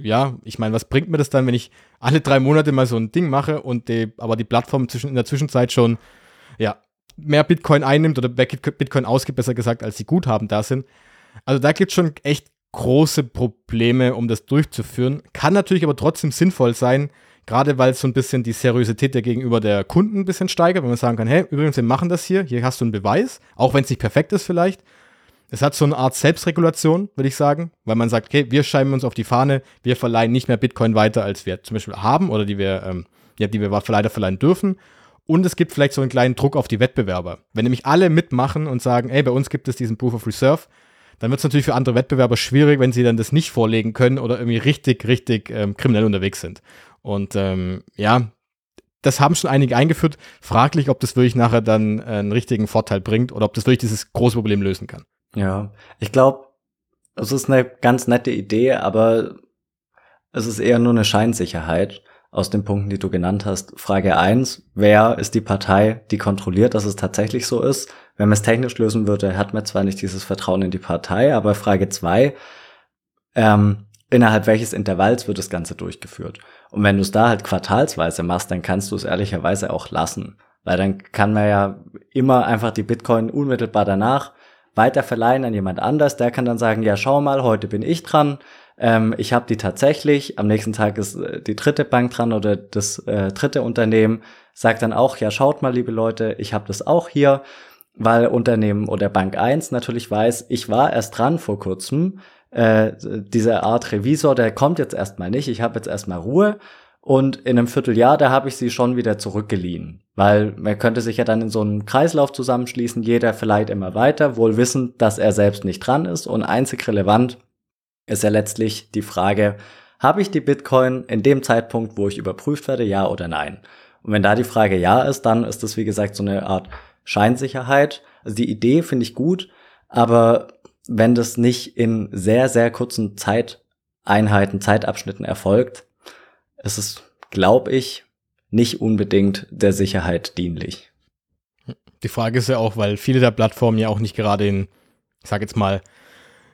Ja, ich meine, was bringt mir das dann, wenn ich alle drei Monate mal so ein Ding mache und die, aber die Plattform zwischen, in der Zwischenzeit schon, ja, mehr Bitcoin einnimmt oder Bitcoin ausgibt, besser gesagt, als die Guthaben da sind. Also da gibt es schon echt große Probleme, um das durchzuführen. Kann natürlich aber trotzdem sinnvoll sein, Gerade weil es so ein bisschen die Seriosität der gegenüber der Kunden ein bisschen steigert, wenn man sagen kann, hey, übrigens, wir machen das hier, hier hast du einen Beweis, auch wenn es nicht perfekt ist vielleicht. Es hat so eine Art Selbstregulation, würde ich sagen, weil man sagt, okay, wir schreiben uns auf die Fahne, wir verleihen nicht mehr Bitcoin weiter, als wir zum Beispiel haben oder die wir, ähm, ja, die wir leider verleihen dürfen. Und es gibt vielleicht so einen kleinen Druck auf die Wettbewerber. Wenn nämlich alle mitmachen und sagen, ey, bei uns gibt es diesen Proof of Reserve, dann wird es natürlich für andere Wettbewerber schwierig, wenn sie dann das nicht vorlegen können oder irgendwie richtig, richtig ähm, kriminell unterwegs sind. Und ähm, ja, das haben schon einige eingeführt. Fraglich, ob das wirklich nachher dann einen richtigen Vorteil bringt oder ob das wirklich dieses große Problem lösen kann. Ja, ich glaube, es ist eine ganz nette Idee, aber es ist eher nur eine Scheinsicherheit aus den Punkten, die du genannt hast. Frage eins: wer ist die Partei, die kontrolliert, dass es tatsächlich so ist? Wenn man es technisch lösen würde, hat man zwar nicht dieses Vertrauen in die Partei, aber Frage zwei: ähm, innerhalb welches Intervalls wird das Ganze durchgeführt? Und wenn du es da halt quartalsweise machst, dann kannst du es ehrlicherweise auch lassen. Weil dann kann man ja immer einfach die Bitcoin unmittelbar danach weiterverleihen an jemand anders. Der kann dann sagen, ja, schau mal, heute bin ich dran. Ähm, ich habe die tatsächlich. Am nächsten Tag ist äh, die dritte Bank dran oder das äh, dritte Unternehmen. Sagt dann auch, ja, schaut mal, liebe Leute, ich habe das auch hier. Weil Unternehmen oder Bank 1 natürlich weiß, ich war erst dran vor kurzem äh, diese Art Revisor, der kommt jetzt erstmal nicht, ich habe jetzt erstmal Ruhe und in einem Vierteljahr, da habe ich sie schon wieder zurückgeliehen. Weil man könnte sich ja dann in so einen Kreislauf zusammenschließen, jeder vielleicht immer weiter, wohl wissend, dass er selbst nicht dran ist. Und einzig relevant ist ja letztlich die Frage, habe ich die Bitcoin in dem Zeitpunkt, wo ich überprüft werde, ja oder nein? Und wenn da die Frage ja ist, dann ist das wie gesagt so eine Art Scheinsicherheit. Also die Idee finde ich gut, aber wenn das nicht in sehr, sehr kurzen Zeiteinheiten, Zeitabschnitten erfolgt, ist es, glaube ich, nicht unbedingt der Sicherheit dienlich. Die Frage ist ja auch, weil viele der Plattformen ja auch nicht gerade in, ich sage jetzt mal,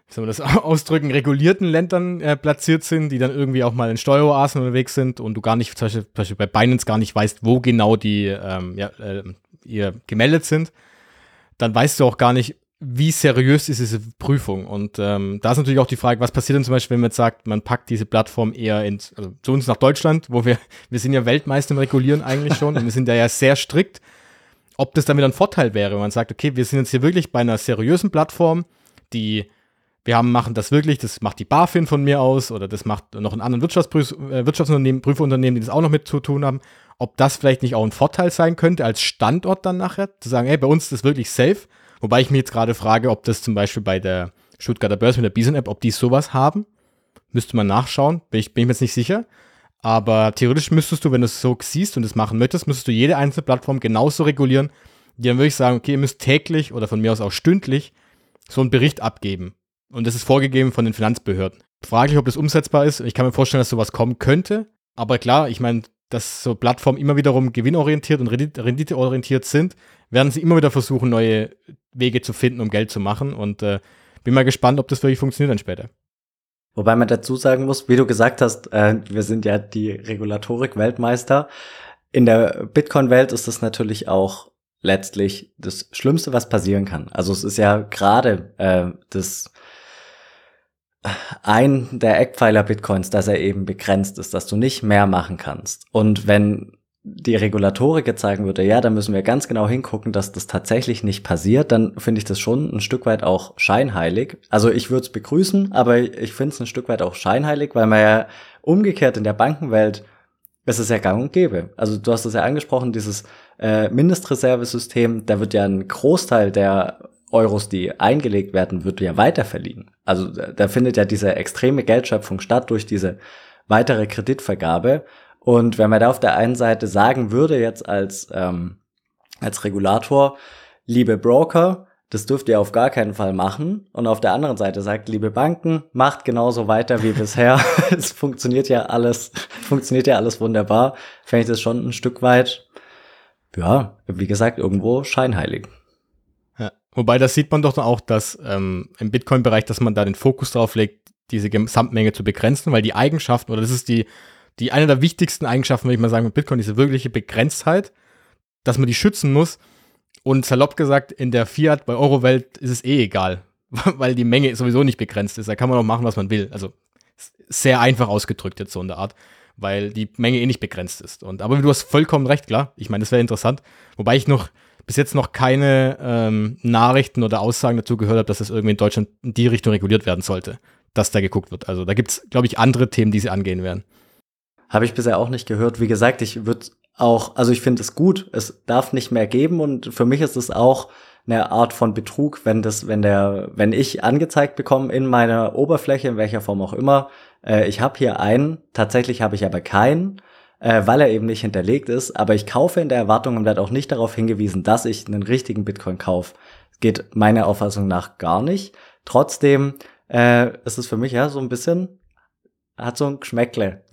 wie soll man das ausdrücken, regulierten Ländern äh, platziert sind, die dann irgendwie auch mal in Steueroasen unterwegs sind und du gar nicht, zum Beispiel, bei Binance gar nicht weißt, wo genau die ähm, ja, äh, ihr gemeldet sind, dann weißt du auch gar nicht, wie seriös ist diese Prüfung? Und ähm, da ist natürlich auch die Frage, was passiert denn zum Beispiel, wenn man jetzt sagt, man packt diese Plattform eher ins, also zu uns nach Deutschland, wo wir, wir sind ja Weltmeister im Regulieren eigentlich schon und wir sind da ja sehr strikt, ob das wieder ein Vorteil wäre, wenn man sagt, okay, wir sind jetzt hier wirklich bei einer seriösen Plattform, die wir haben, machen das wirklich, das macht die BaFin von mir aus oder das macht noch ein anderes Wirtschaftsprüf äh, Wirtschaftsunternehmen, Prüfunternehmen, die das auch noch mit zu tun haben, ob das vielleicht nicht auch ein Vorteil sein könnte als Standort dann nachher, zu sagen, hey, bei uns ist das wirklich safe Wobei ich mich jetzt gerade frage, ob das zum Beispiel bei der Stuttgarter Börse mit der Bison-App, ob die sowas haben. Müsste man nachschauen, bin ich, bin ich mir jetzt nicht sicher. Aber theoretisch müsstest du, wenn du es so siehst und es machen möchtest, müsstest du jede einzelne Plattform genauso regulieren, die dann wirklich sagen, okay, ihr müsst täglich oder von mir aus auch stündlich so einen Bericht abgeben. Und das ist vorgegeben von den Finanzbehörden. Fraglich, ob das umsetzbar ist. Ich kann mir vorstellen, dass sowas kommen könnte. Aber klar, ich meine, dass so Plattformen immer wiederum gewinnorientiert und renditeorientiert sind, werden sie immer wieder versuchen, neue Wege zu finden, um Geld zu machen. Und äh, bin mal gespannt, ob das wirklich funktioniert dann später. Wobei man dazu sagen muss, wie du gesagt hast, äh, wir sind ja die Regulatorik-Weltmeister. In der Bitcoin-Welt ist das natürlich auch letztlich das Schlimmste, was passieren kann. Also es ist ja gerade äh, das ein der Eckpfeiler Bitcoins, dass er eben begrenzt ist, dass du nicht mehr machen kannst. Und wenn die Regulatorik jetzt sagen würde, ja, da müssen wir ganz genau hingucken, dass das tatsächlich nicht passiert, dann finde ich das schon ein Stück weit auch scheinheilig. Also ich würde es begrüßen, aber ich finde es ein Stück weit auch scheinheilig, weil man ja umgekehrt in der Bankenwelt es ist ja gang und gäbe. Also du hast es ja angesprochen, dieses äh, Mindestreservesystem, da wird ja ein Großteil der Euros, die eingelegt werden, wird ja weiterverliehen. Also da findet ja diese extreme Geldschöpfung statt durch diese weitere Kreditvergabe. Und wenn man da auf der einen Seite sagen würde, jetzt als, ähm, als Regulator, liebe Broker, das dürft ihr auf gar keinen Fall machen. Und auf der anderen Seite sagt, liebe Banken, macht genauso weiter wie bisher. es funktioniert ja alles, funktioniert ja alles wunderbar. Fände ich das schon ein Stück weit, ja, wie gesagt, irgendwo scheinheilig. Wobei, das sieht man doch auch, dass ähm, im Bitcoin-Bereich, dass man da den Fokus drauf legt, diese Gesamtmenge zu begrenzen, weil die Eigenschaften, oder das ist die, die eine der wichtigsten Eigenschaften, würde ich mal sagen, mit Bitcoin, diese wirkliche Begrenztheit, dass man die schützen muss. Und salopp gesagt, in der Fiat bei Euro-Welt ist es eh egal, weil die Menge sowieso nicht begrenzt ist. Da kann man auch machen, was man will. Also sehr einfach ausgedrückt jetzt so in der Art. weil die Menge eh nicht begrenzt ist. Und, aber du hast vollkommen recht, klar. Ich meine, das wäre interessant. Wobei ich noch bis jetzt noch keine ähm, Nachrichten oder Aussagen dazu gehört habe, dass das irgendwie in Deutschland in die Richtung reguliert werden sollte, dass da geguckt wird. Also da gibt es, glaube ich, andere Themen, die sie angehen werden. Habe ich bisher auch nicht gehört. Wie gesagt, ich würde auch, also ich finde es gut, es darf nicht mehr geben und für mich ist es auch eine Art von Betrug, wenn das, wenn der, wenn ich angezeigt bekomme in meiner Oberfläche, in welcher Form auch immer, äh, ich habe hier einen, tatsächlich habe ich aber keinen, äh, weil er eben nicht hinterlegt ist, aber ich kaufe in der Erwartung und werde auch nicht darauf hingewiesen, dass ich einen richtigen Bitcoin kaufe. Geht meiner Auffassung nach gar nicht. Trotzdem äh, ist es für mich ja so ein bisschen, hat so ein Geschmäckle.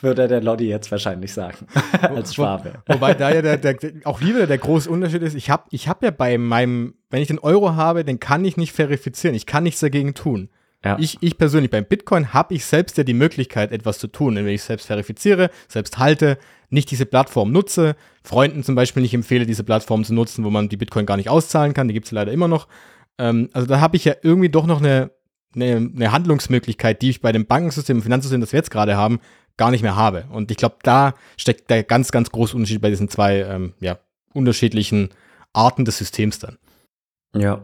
würde der Lodi jetzt wahrscheinlich sagen, als Schwabe. Wo, wobei da ja der, der, auch wieder der große Unterschied ist, ich habe ich hab ja bei meinem, wenn ich den Euro habe, den kann ich nicht verifizieren, ich kann nichts dagegen tun. Ja. Ich, ich persönlich, beim Bitcoin habe ich selbst ja die Möglichkeit, etwas zu tun, wenn ich selbst verifiziere, selbst halte, nicht diese Plattform nutze, Freunden zum Beispiel nicht empfehle, diese Plattform zu nutzen, wo man die Bitcoin gar nicht auszahlen kann, die gibt es leider immer noch. Ähm, also da habe ich ja irgendwie doch noch eine, eine, eine Handlungsmöglichkeit, die ich bei dem Bankensystem, Finanzsystem, das wir jetzt gerade haben, gar nicht mehr habe. Und ich glaube, da steckt der ganz, ganz große Unterschied bei diesen zwei ähm, ja, unterschiedlichen Arten des Systems dann. Ja.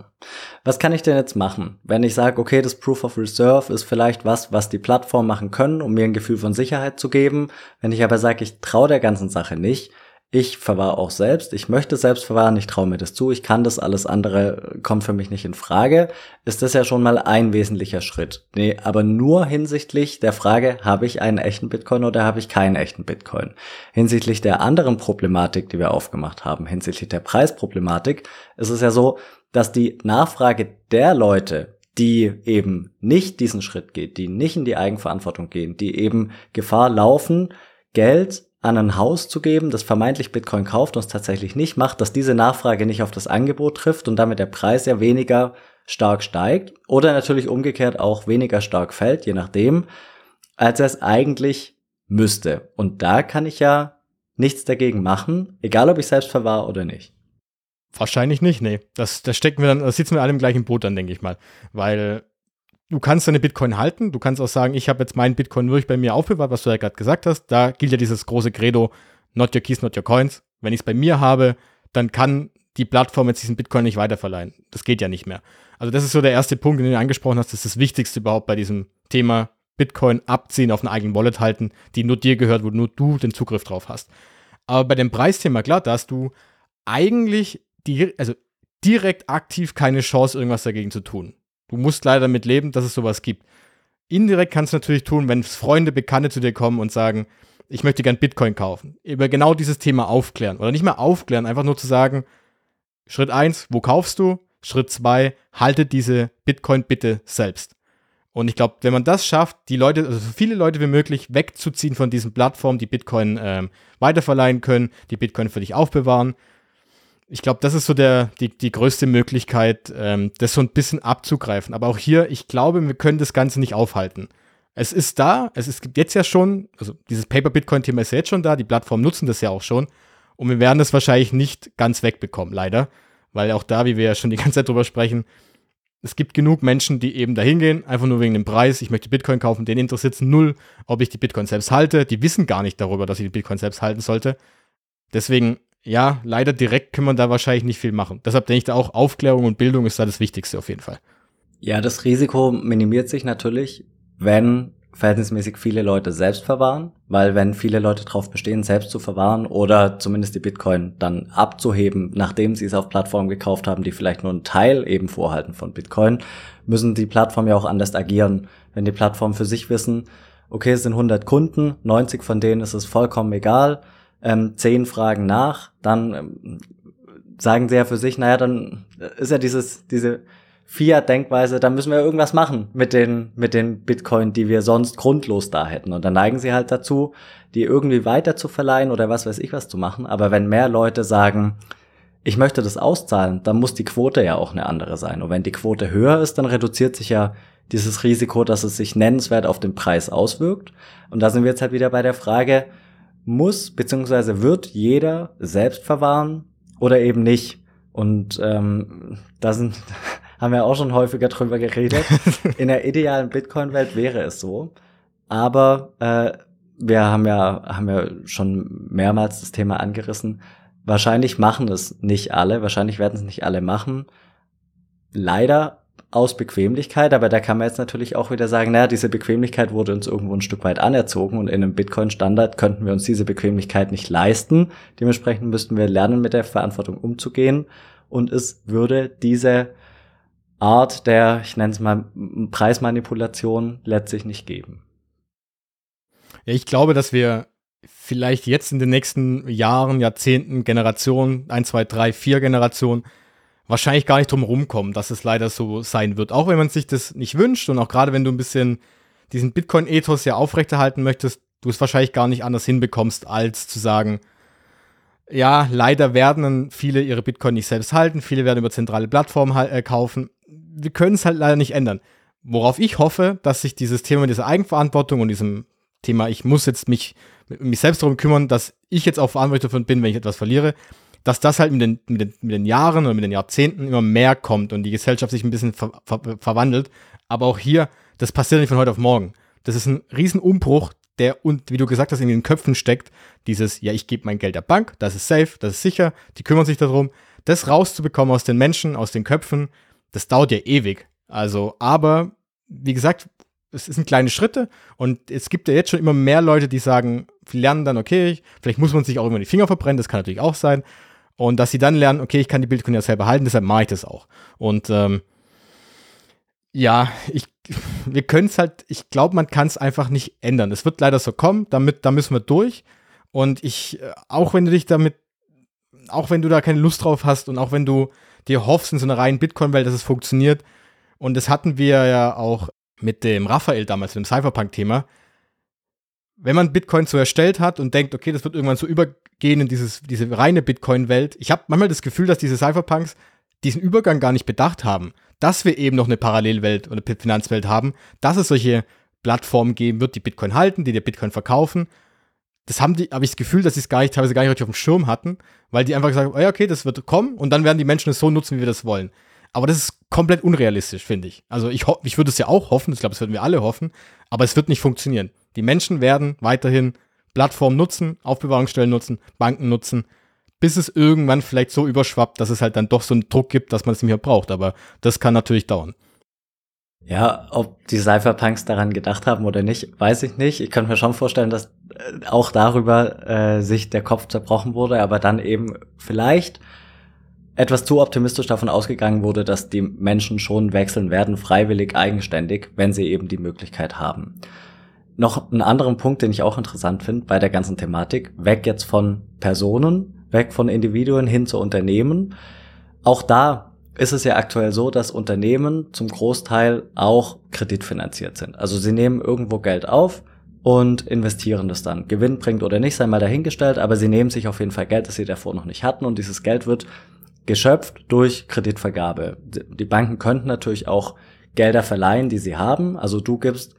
Was kann ich denn jetzt machen, wenn ich sage, okay, das Proof of Reserve ist vielleicht was, was die Plattform machen können, um mir ein Gefühl von Sicherheit zu geben. Wenn ich aber sage, ich traue der ganzen Sache nicht, ich verwahre auch selbst, ich möchte selbst verwahren, ich traue mir das zu, ich kann das, alles andere kommt für mich nicht in Frage, ist das ja schon mal ein wesentlicher Schritt. Nee, aber nur hinsichtlich der Frage, habe ich einen echten Bitcoin oder habe ich keinen echten Bitcoin? Hinsichtlich der anderen Problematik, die wir aufgemacht haben, hinsichtlich der Preisproblematik, ist es ja so, dass die Nachfrage der Leute, die eben nicht diesen Schritt geht, die nicht in die Eigenverantwortung gehen, die eben Gefahr laufen, Geld an ein Haus zu geben, das vermeintlich Bitcoin kauft und es tatsächlich nicht macht, dass diese Nachfrage nicht auf das Angebot trifft und damit der Preis ja weniger stark steigt oder natürlich umgekehrt auch weniger stark fällt, je nachdem, als er es eigentlich müsste. Und da kann ich ja nichts dagegen machen, egal ob ich selbst verwahre oder nicht. Wahrscheinlich nicht, nee. Das, das stecken wir dann, das sitzen wir alle im gleichen Boot dann, denke ich mal. Weil du kannst deine Bitcoin halten. Du kannst auch sagen, ich habe jetzt meinen Bitcoin wirklich bei mir aufbewahrt, was du ja gerade gesagt hast. Da gilt ja dieses große Credo, not your keys, not your coins. Wenn ich es bei mir habe, dann kann die Plattform jetzt diesen Bitcoin nicht weiterverleihen. Das geht ja nicht mehr. Also das ist so der erste Punkt, den du angesprochen hast. Das ist das Wichtigste überhaupt bei diesem Thema Bitcoin abziehen, auf einer eigenen Wallet halten, die nur dir gehört, wo nur du den Zugriff drauf hast. Aber bei dem Preisthema, klar, da hast du eigentlich die, also direkt aktiv keine Chance, irgendwas dagegen zu tun. Du musst leider damit leben, dass es sowas gibt. Indirekt kannst du natürlich tun, wenn Freunde, Bekannte zu dir kommen und sagen, ich möchte gern Bitcoin kaufen. Über genau dieses Thema aufklären. Oder nicht mehr aufklären, einfach nur zu sagen, Schritt 1, wo kaufst du? Schritt 2, halte diese Bitcoin bitte selbst. Und ich glaube, wenn man das schafft, die Leute, also so viele Leute wie möglich wegzuziehen von diesen Plattformen, die Bitcoin ähm, weiterverleihen können, die Bitcoin für dich aufbewahren, ich glaube, das ist so der, die, die größte Möglichkeit, ähm, das so ein bisschen abzugreifen. Aber auch hier, ich glaube, wir können das Ganze nicht aufhalten. Es ist da, es gibt jetzt ja schon, also dieses Paper-Bitcoin-Thema ist ja jetzt schon da, die Plattformen nutzen das ja auch schon. Und wir werden das wahrscheinlich nicht ganz wegbekommen, leider. Weil auch da, wie wir ja schon die ganze Zeit drüber sprechen, es gibt genug Menschen, die eben dahin gehen, einfach nur wegen dem Preis. Ich möchte Bitcoin kaufen, denen interessiert es null, ob ich die Bitcoin selbst halte. Die wissen gar nicht darüber, dass ich die Bitcoin selbst halten sollte. Deswegen ja, leider direkt kann man da wahrscheinlich nicht viel machen. Deshalb denke ich da auch, Aufklärung und Bildung ist da das Wichtigste auf jeden Fall. Ja, das Risiko minimiert sich natürlich, wenn verhältnismäßig viele Leute selbst verwahren, weil wenn viele Leute darauf bestehen, selbst zu verwahren oder zumindest die Bitcoin dann abzuheben, nachdem sie es auf Plattformen gekauft haben, die vielleicht nur einen Teil eben vorhalten von Bitcoin, müssen die Plattformen ja auch anders agieren. Wenn die Plattformen für sich wissen, okay, es sind 100 Kunden, 90 von denen ist es vollkommen egal, ähm, zehn Fragen nach, dann ähm, sagen sie ja für sich, naja, dann ist ja dieses, diese Fiat-Denkweise, da müssen wir irgendwas machen mit den, mit den Bitcoin, die wir sonst grundlos da hätten. Und dann neigen sie halt dazu, die irgendwie weiter zu verleihen oder was weiß ich was zu machen. Aber wenn mehr Leute sagen, ich möchte das auszahlen, dann muss die Quote ja auch eine andere sein. Und wenn die Quote höher ist, dann reduziert sich ja dieses Risiko, dass es sich nennenswert auf den Preis auswirkt. Und da sind wir jetzt halt wieder bei der Frage, muss bzw. wird jeder selbst verwahren oder eben nicht. Und ähm, da sind, haben wir auch schon häufiger drüber geredet. In der idealen Bitcoin-Welt wäre es so. aber äh, wir haben ja, haben ja schon mehrmals das Thema angerissen. Wahrscheinlich machen es nicht alle, wahrscheinlich werden es nicht alle machen. Leider aus Bequemlichkeit, aber da kann man jetzt natürlich auch wieder sagen, naja, diese Bequemlichkeit wurde uns irgendwo ein Stück weit anerzogen und in einem Bitcoin-Standard könnten wir uns diese Bequemlichkeit nicht leisten. Dementsprechend müssten wir lernen, mit der Verantwortung umzugehen und es würde diese Art der, ich nenne es mal, Preismanipulation letztlich nicht geben. Ja, ich glaube, dass wir vielleicht jetzt in den nächsten Jahren, Jahrzehnten, Generationen, ein, zwei, drei, vier Generationen, wahrscheinlich gar nicht drum rumkommen, dass es leider so sein wird. Auch wenn man sich das nicht wünscht und auch gerade wenn du ein bisschen diesen Bitcoin-Ethos ja aufrechterhalten möchtest, du es wahrscheinlich gar nicht anders hinbekommst, als zu sagen, ja, leider werden viele ihre Bitcoin nicht selbst halten, viele werden über zentrale Plattformen äh, kaufen. Wir können es halt leider nicht ändern. Worauf ich hoffe, dass sich dieses Thema mit dieser Eigenverantwortung und diesem Thema, ich muss jetzt mich, mich selbst darum kümmern, dass ich jetzt auch verantwortlich dafür bin, wenn ich etwas verliere, dass das halt mit den, mit, den, mit den Jahren oder mit den Jahrzehnten immer mehr kommt und die Gesellschaft sich ein bisschen ver, ver, verwandelt. Aber auch hier, das passiert nicht von heute auf morgen. Das ist ein Riesenumbruch, der, und wie du gesagt hast, in den Köpfen steckt. Dieses, ja, ich gebe mein Geld der Bank, das ist safe, das ist sicher, die kümmern sich darum. Das rauszubekommen aus den Menschen, aus den Köpfen, das dauert ja ewig. Also, aber, wie gesagt, es sind kleine Schritte und es gibt ja jetzt schon immer mehr Leute, die sagen, lernen dann, okay, vielleicht muss man sich auch immer die Finger verbrennen, das kann natürlich auch sein. Und dass sie dann lernen, okay, ich kann die Bitcoin ja selber halten, deshalb mache ich das auch. Und ähm, ja, ich, wir können es halt, ich glaube, man kann es einfach nicht ändern. Es wird leider so kommen, damit, da müssen wir durch. Und ich, äh, auch wenn du dich damit, auch wenn du da keine Lust drauf hast und auch wenn du dir hoffst in so einer reinen Bitcoin-Welt, dass es funktioniert, und das hatten wir ja auch mit dem Raphael damals, mit dem Cypherpunk-Thema, wenn man Bitcoin so erstellt hat und denkt, okay, das wird irgendwann so übergehen in dieses, diese reine Bitcoin-Welt, ich habe manchmal das Gefühl, dass diese Cypherpunks diesen Übergang gar nicht bedacht haben, dass wir eben noch eine Parallelwelt oder eine Finanzwelt haben, dass es solche Plattformen geben wird, die Bitcoin halten, die dir Bitcoin verkaufen. Das haben die, habe ich das Gefühl, dass sie es gar nicht, teilweise gar nicht richtig auf dem Schirm hatten, weil die einfach gesagt haben, oh okay, das wird kommen und dann werden die Menschen es so nutzen, wie wir das wollen. Aber das ist komplett unrealistisch, finde ich. Also ich, ich würde es ja auch hoffen, ich glaube, das würden wir alle hoffen, aber es wird nicht funktionieren. Die Menschen werden weiterhin Plattformen nutzen, Aufbewahrungsstellen nutzen, Banken nutzen, bis es irgendwann vielleicht so überschwappt, dass es halt dann doch so einen Druck gibt, dass man es nicht mehr braucht. Aber das kann natürlich dauern. Ja, ob die Cypherpunks daran gedacht haben oder nicht, weiß ich nicht. Ich könnte mir schon vorstellen, dass äh, auch darüber äh, sich der Kopf zerbrochen wurde, aber dann eben vielleicht etwas zu optimistisch davon ausgegangen wurde, dass die Menschen schon wechseln werden, freiwillig, eigenständig, wenn sie eben die Möglichkeit haben. Noch einen anderen Punkt, den ich auch interessant finde bei der ganzen Thematik, weg jetzt von Personen, weg von Individuen hin zu Unternehmen. Auch da ist es ja aktuell so, dass Unternehmen zum Großteil auch kreditfinanziert sind. Also sie nehmen irgendwo Geld auf und investieren das dann. Gewinn bringt oder nicht, sei mal dahingestellt, aber sie nehmen sich auf jeden Fall Geld, das sie davor noch nicht hatten und dieses Geld wird geschöpft durch Kreditvergabe. Die Banken könnten natürlich auch Gelder verleihen, die sie haben. Also du gibst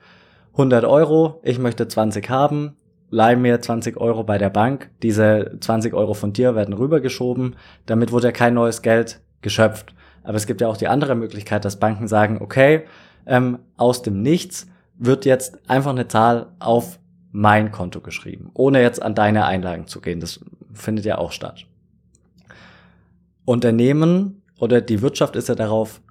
100 Euro, ich möchte 20 haben, leih mir 20 Euro bei der Bank, diese 20 Euro von dir werden rübergeschoben, damit wurde ja kein neues Geld geschöpft. Aber es gibt ja auch die andere Möglichkeit, dass Banken sagen, okay, ähm, aus dem Nichts wird jetzt einfach eine Zahl auf mein Konto geschrieben, ohne jetzt an deine Einlagen zu gehen. Das findet ja auch statt. Unternehmen oder die Wirtschaft ist ja darauf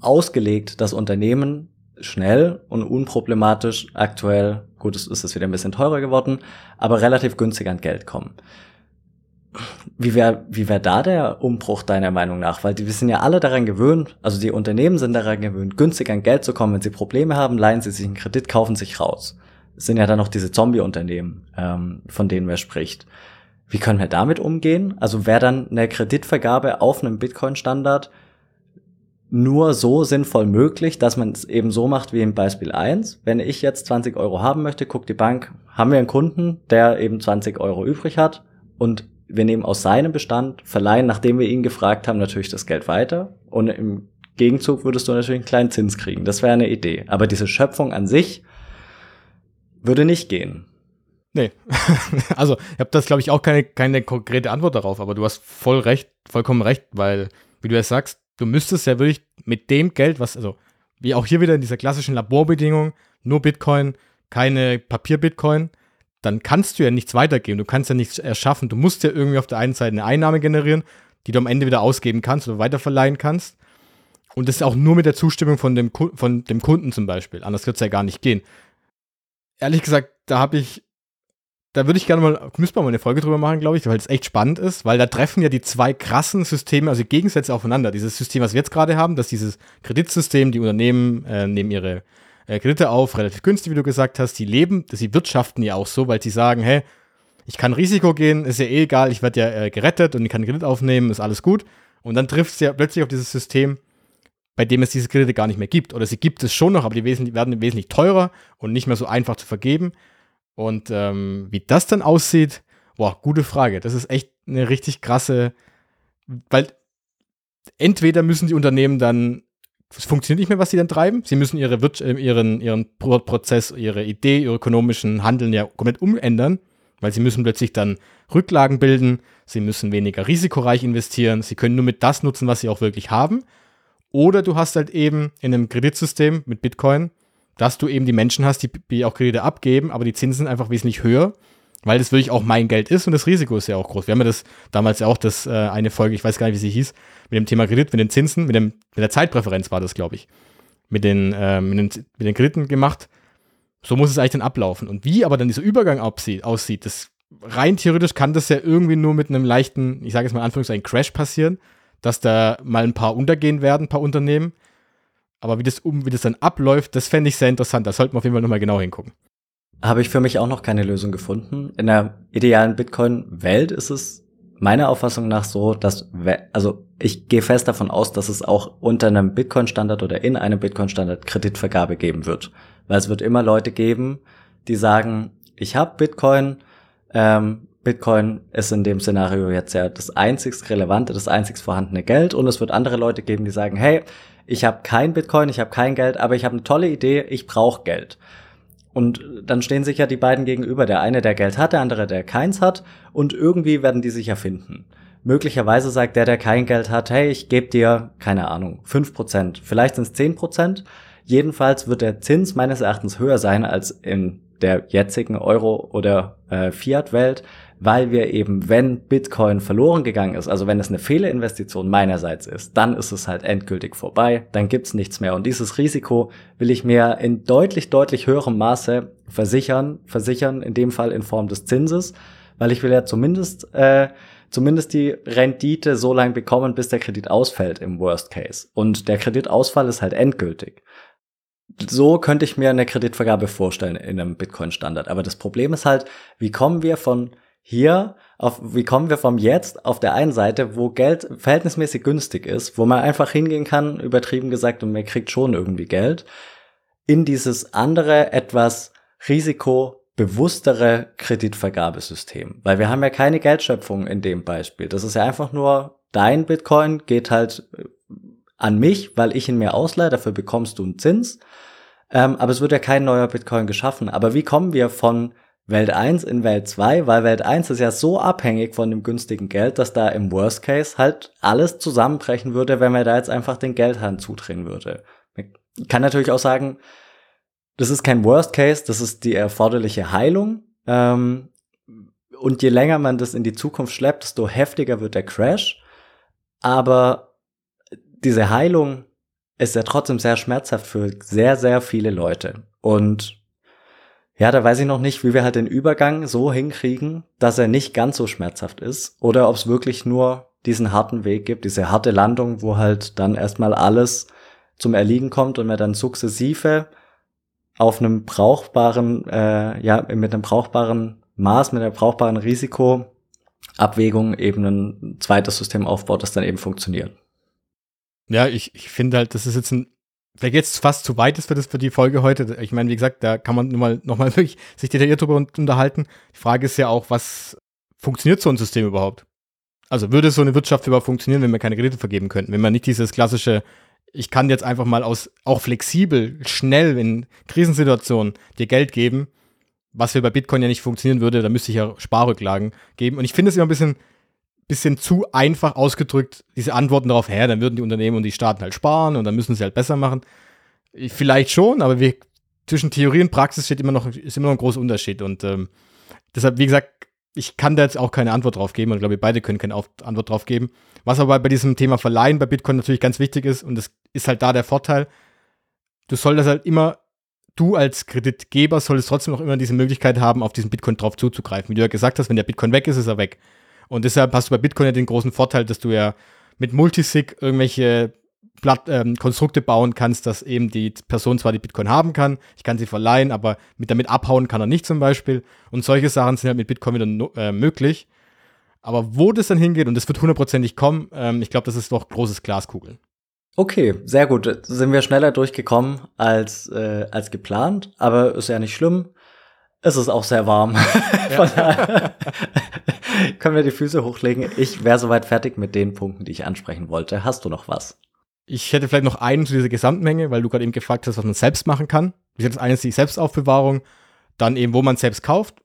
ausgelegt, dass Unternehmen schnell und unproblematisch aktuell, gut, es ist es wieder ein bisschen teurer geworden, aber relativ günstig an Geld kommen. Wie wäre wie wär da der Umbruch deiner Meinung nach? Weil die, wir sind ja alle daran gewöhnt, also die Unternehmen sind daran gewöhnt, günstig an Geld zu kommen. Wenn sie Probleme haben, leihen sie sich einen Kredit, kaufen sich raus. Es sind ja dann noch diese Zombie-Unternehmen, ähm, von denen wer spricht. Wie können wir damit umgehen? Also wäre dann eine Kreditvergabe auf einem Bitcoin-Standard nur so sinnvoll möglich, dass man es eben so macht wie im Beispiel 1. Wenn ich jetzt 20 Euro haben möchte, guckt die Bank, haben wir einen Kunden, der eben 20 Euro übrig hat und wir nehmen aus seinem Bestand, verleihen, nachdem wir ihn gefragt haben, natürlich das Geld weiter und im Gegenzug würdest du natürlich einen kleinen Zins kriegen. Das wäre eine Idee. Aber diese Schöpfung an sich würde nicht gehen. Nee. also, ich habe das, glaube ich, auch keine, keine konkrete Antwort darauf, aber du hast voll recht, vollkommen recht, weil, wie du es sagst, du müsstest ja wirklich mit dem Geld, was, also, wie auch hier wieder in dieser klassischen Laborbedingung, nur Bitcoin, keine Papier-Bitcoin, dann kannst du ja nichts weitergeben. Du kannst ja nichts erschaffen. Du musst ja irgendwie auf der einen Seite eine Einnahme generieren, die du am Ende wieder ausgeben kannst oder weiterverleihen kannst. Und das ist auch nur mit der Zustimmung von dem, von dem Kunden zum Beispiel. Anders wird es ja gar nicht gehen. Ehrlich gesagt, da habe ich, da würde ich gerne mal, müsste man mal eine Folge drüber machen, glaube ich, weil es echt spannend ist, weil da treffen ja die zwei krassen Systeme, also Gegensätze aufeinander. Dieses System, was wir jetzt gerade haben, dass dieses Kreditsystem, die Unternehmen äh, nehmen ihre äh, Kredite auf, relativ günstig, wie du gesagt hast. Die leben, sie wirtschaften ja auch so, weil sie sagen, hey, ich kann Risiko gehen, ist ja eh egal, ich werde ja äh, gerettet und ich kann Kredit aufnehmen, ist alles gut. Und dann trifft es ja plötzlich auf dieses System, bei dem es diese Kredite gar nicht mehr gibt. Oder sie gibt es schon noch, aber die werden wesentlich teurer und nicht mehr so einfach zu vergeben. Und ähm, wie das dann aussieht, boah, gute Frage. Das ist echt eine richtig krasse, weil entweder müssen die Unternehmen dann es funktioniert nicht mehr, was sie dann treiben. Sie müssen ihre äh, ihren, ihren Prozess, ihre Idee, ihr ökonomischen Handeln ja komplett umändern, weil sie müssen plötzlich dann Rücklagen bilden, sie müssen weniger risikoreich investieren, sie können nur mit das nutzen, was sie auch wirklich haben. Oder du hast halt eben in einem Kreditsystem mit Bitcoin, dass du eben die Menschen hast, die, die auch Kredite abgeben, aber die Zinsen sind einfach wesentlich höher weil das wirklich auch mein Geld ist und das Risiko ist ja auch groß. Wir haben ja das damals ja auch das äh, eine Folge, ich weiß gar nicht, wie sie hieß, mit dem Thema Kredit, mit den Zinsen, mit, dem, mit der Zeitpräferenz war das, glaube ich, mit den, äh, mit, den, mit den Krediten gemacht. So muss es eigentlich dann ablaufen. Und wie aber dann dieser Übergang aussieht, das rein theoretisch kann das ja irgendwie nur mit einem leichten, ich sage jetzt mal Anführungszeichen, Crash passieren, dass da mal ein paar untergehen werden, ein paar Unternehmen. Aber wie das, um, wie das dann abläuft, das fände ich sehr interessant. Da sollten wir auf jeden Fall nochmal genau hingucken habe ich für mich auch noch keine Lösung gefunden. In der idealen Bitcoin-Welt ist es meiner Auffassung nach so, dass, also ich gehe fest davon aus, dass es auch unter einem Bitcoin-Standard oder in einem Bitcoin-Standard Kreditvergabe geben wird. Weil es wird immer Leute geben, die sagen, ich habe Bitcoin, ähm, Bitcoin ist in dem Szenario jetzt ja das einzigst relevante, das einzigst vorhandene Geld und es wird andere Leute geben, die sagen, hey, ich habe kein Bitcoin, ich habe kein Geld, aber ich habe eine tolle Idee, ich brauche Geld. Und dann stehen sich ja die beiden gegenüber. Der eine, der Geld hat, der andere, der keins hat. Und irgendwie werden die sich ja finden. Möglicherweise sagt der, der kein Geld hat, hey, ich gebe dir, keine Ahnung, fünf Prozent. Vielleicht sind es zehn Prozent. Jedenfalls wird der Zins meines Erachtens höher sein als in der jetzigen Euro- oder äh, Fiat-Welt, weil wir eben, wenn Bitcoin verloren gegangen ist, also wenn es eine Fehlerinvestition meinerseits ist, dann ist es halt endgültig vorbei, dann gibt's nichts mehr. Und dieses Risiko will ich mir in deutlich, deutlich höherem Maße versichern, versichern, in dem Fall in Form des Zinses, weil ich will ja zumindest, äh, zumindest die Rendite so lange bekommen, bis der Kredit ausfällt im Worst Case. Und der Kreditausfall ist halt endgültig so könnte ich mir eine Kreditvergabe vorstellen in einem Bitcoin-Standard. Aber das Problem ist halt, wie kommen wir von hier auf, wie kommen wir vom Jetzt auf der einen Seite, wo Geld verhältnismäßig günstig ist, wo man einfach hingehen kann, übertrieben gesagt, und man kriegt schon irgendwie Geld, in dieses andere, etwas risikobewusstere Kreditvergabesystem. Weil wir haben ja keine Geldschöpfung in dem Beispiel. Das ist ja einfach nur, dein Bitcoin geht halt äh, an mich, weil ich ihn mir ausleihe, dafür bekommst du einen Zins. Ähm, aber es wird ja kein neuer Bitcoin geschaffen. Aber wie kommen wir von Welt 1 in Welt 2, weil Welt 1 ist ja so abhängig von dem günstigen Geld, dass da im Worst Case halt alles zusammenbrechen würde, wenn man da jetzt einfach den Geldhahn zudrehen würde. Ich kann natürlich auch sagen, das ist kein Worst Case, das ist die erforderliche Heilung. Ähm, und je länger man das in die Zukunft schleppt, desto heftiger wird der Crash. Aber diese Heilung ist ja trotzdem sehr schmerzhaft für sehr, sehr viele Leute. Und ja, da weiß ich noch nicht, wie wir halt den Übergang so hinkriegen, dass er nicht ganz so schmerzhaft ist oder ob es wirklich nur diesen harten Weg gibt, diese harte Landung, wo halt dann erstmal alles zum Erliegen kommt und man dann sukzessive auf einem brauchbaren, äh, ja, mit einem brauchbaren Maß, mit einer brauchbaren Risikoabwägung eben ein zweites System aufbaut, das dann eben funktioniert. Ja, ich, ich finde halt, das ist jetzt ein vielleicht jetzt fast zu weit ist für das für die Folge heute. Ich meine, wie gesagt, da kann man nur mal nochmal wirklich sich detailliert drüber unterhalten. Die Frage ist ja auch, was funktioniert so ein System überhaupt? Also würde so eine Wirtschaft überhaupt funktionieren, wenn wir keine Kredite vergeben könnten? Wenn man nicht dieses klassische, ich kann jetzt einfach mal aus, auch flexibel, schnell in Krisensituationen dir Geld geben, was wir bei Bitcoin ja nicht funktionieren würde, da müsste ich ja Sparrücklagen geben. Und ich finde es immer ein bisschen, bisschen zu einfach ausgedrückt, diese Antworten darauf, her, dann würden die Unternehmen und die Staaten halt sparen und dann müssen sie halt besser machen. Vielleicht schon, aber wir, zwischen Theorie und Praxis steht immer noch, ist immer noch ein großer Unterschied. Und ähm, deshalb, wie gesagt, ich kann da jetzt auch keine Antwort drauf geben und ich glaube, wir beide können keine Antwort drauf geben. Was aber bei diesem Thema Verleihen bei Bitcoin natürlich ganz wichtig ist, und das ist halt da der Vorteil, du solltest halt immer, du als Kreditgeber solltest trotzdem noch immer diese Möglichkeit haben, auf diesen Bitcoin drauf zuzugreifen. Wie du ja gesagt hast, wenn der Bitcoin weg ist, ist er weg. Und deshalb hast du bei Bitcoin ja den großen Vorteil, dass du ja mit Multisig irgendwelche Blatt, ähm, Konstrukte bauen kannst, dass eben die Person zwar die Bitcoin haben kann, ich kann sie verleihen, aber mit damit abhauen kann er nicht zum Beispiel. Und solche Sachen sind halt mit Bitcoin wieder no, äh, möglich. Aber wo das dann hingeht, und das wird hundertprozentig kommen, ähm, ich glaube, das ist doch großes Glaskugeln. Okay, sehr gut. Sind wir schneller durchgekommen als, äh, als geplant, aber ist ja nicht schlimm. Es ist auch sehr warm. Von daher können wir die Füße hochlegen. Ich wäre soweit fertig mit den Punkten, die ich ansprechen wollte. Hast du noch was? Ich hätte vielleicht noch einen zu dieser Gesamtmenge, weil du gerade eben gefragt hast, was man selbst machen kann. Das eine ist die Selbstaufbewahrung, dann eben, wo man selbst kauft.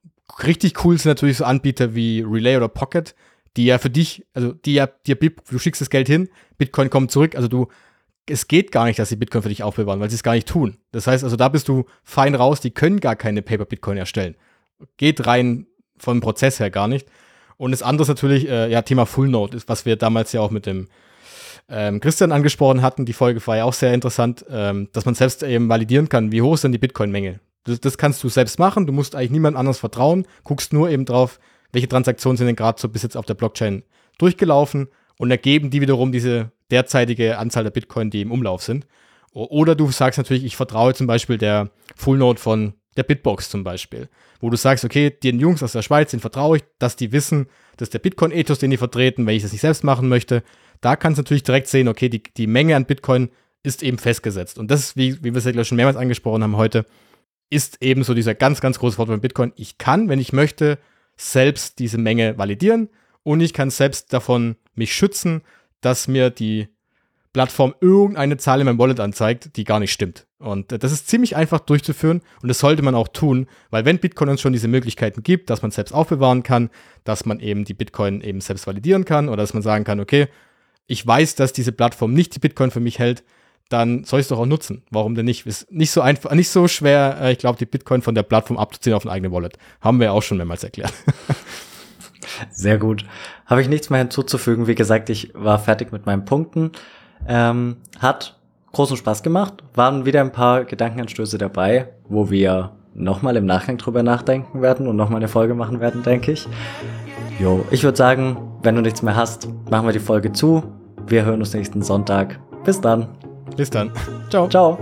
Richtig cool sind natürlich so Anbieter wie Relay oder Pocket, die ja für dich, also die ja, dir, du schickst das Geld hin, Bitcoin kommt zurück, also du, es geht gar nicht, dass sie Bitcoin für dich aufbewahren, weil sie es gar nicht tun. Das heißt also, da bist du fein raus, die können gar keine Paper-Bitcoin erstellen. Geht rein vom Prozess her gar nicht. Und das andere ist natürlich, äh, ja, Thema Full Node, was wir damals ja auch mit dem ähm, Christian angesprochen hatten. Die Folge war ja auch sehr interessant, ähm, dass man selbst eben validieren kann, wie hoch ist denn die Bitcoin-Menge. Das, das, kannst du selbst machen. Du musst eigentlich niemand anders vertrauen. Guckst nur eben drauf, welche Transaktionen sind denn gerade so bis jetzt auf der Blockchain durchgelaufen und ergeben die wiederum diese derzeitige Anzahl der Bitcoin, die im Umlauf sind. Oder du sagst natürlich, ich vertraue zum Beispiel der Full Node von der Bitbox zum Beispiel, wo du sagst, okay, den Jungs aus der Schweiz, den vertraue ich, dass die wissen, dass der Bitcoin-Ethos, den die vertreten, wenn ich das nicht selbst machen möchte, da kannst du natürlich direkt sehen, okay, die, die Menge an Bitcoin ist eben festgesetzt. Und das wie, wie wir es ja schon mehrmals angesprochen haben heute, ist eben so dieser ganz, ganz große Vorteil von Bitcoin. Ich kann, wenn ich möchte, selbst diese Menge validieren und ich kann selbst davon mich schützen, dass mir die Plattform irgendeine Zahl in meinem Wallet anzeigt, die gar nicht stimmt. Und das ist ziemlich einfach durchzuführen und das sollte man auch tun, weil wenn Bitcoin uns schon diese Möglichkeiten gibt, dass man selbst aufbewahren kann, dass man eben die Bitcoin eben selbst validieren kann oder dass man sagen kann, okay, ich weiß, dass diese Plattform nicht die Bitcoin für mich hält, dann soll ich es doch auch nutzen. Warum denn nicht? Ist nicht so einfach, nicht so schwer, äh, ich glaube, die Bitcoin von der Plattform abzuziehen auf ein eigenes Wallet. Haben wir auch schon mehrmals erklärt. Sehr gut. Habe ich nichts mehr hinzuzufügen. Wie gesagt, ich war fertig mit meinen Punkten. Ähm, hat großen Spaß gemacht. Waren wieder ein paar Gedankenanstöße dabei, wo wir nochmal im Nachgang drüber nachdenken werden und nochmal eine Folge machen werden, denke ich. Jo, ich würde sagen, wenn du nichts mehr hast, machen wir die Folge zu. Wir hören uns nächsten Sonntag. Bis dann. Bis dann. Ciao. Ciao.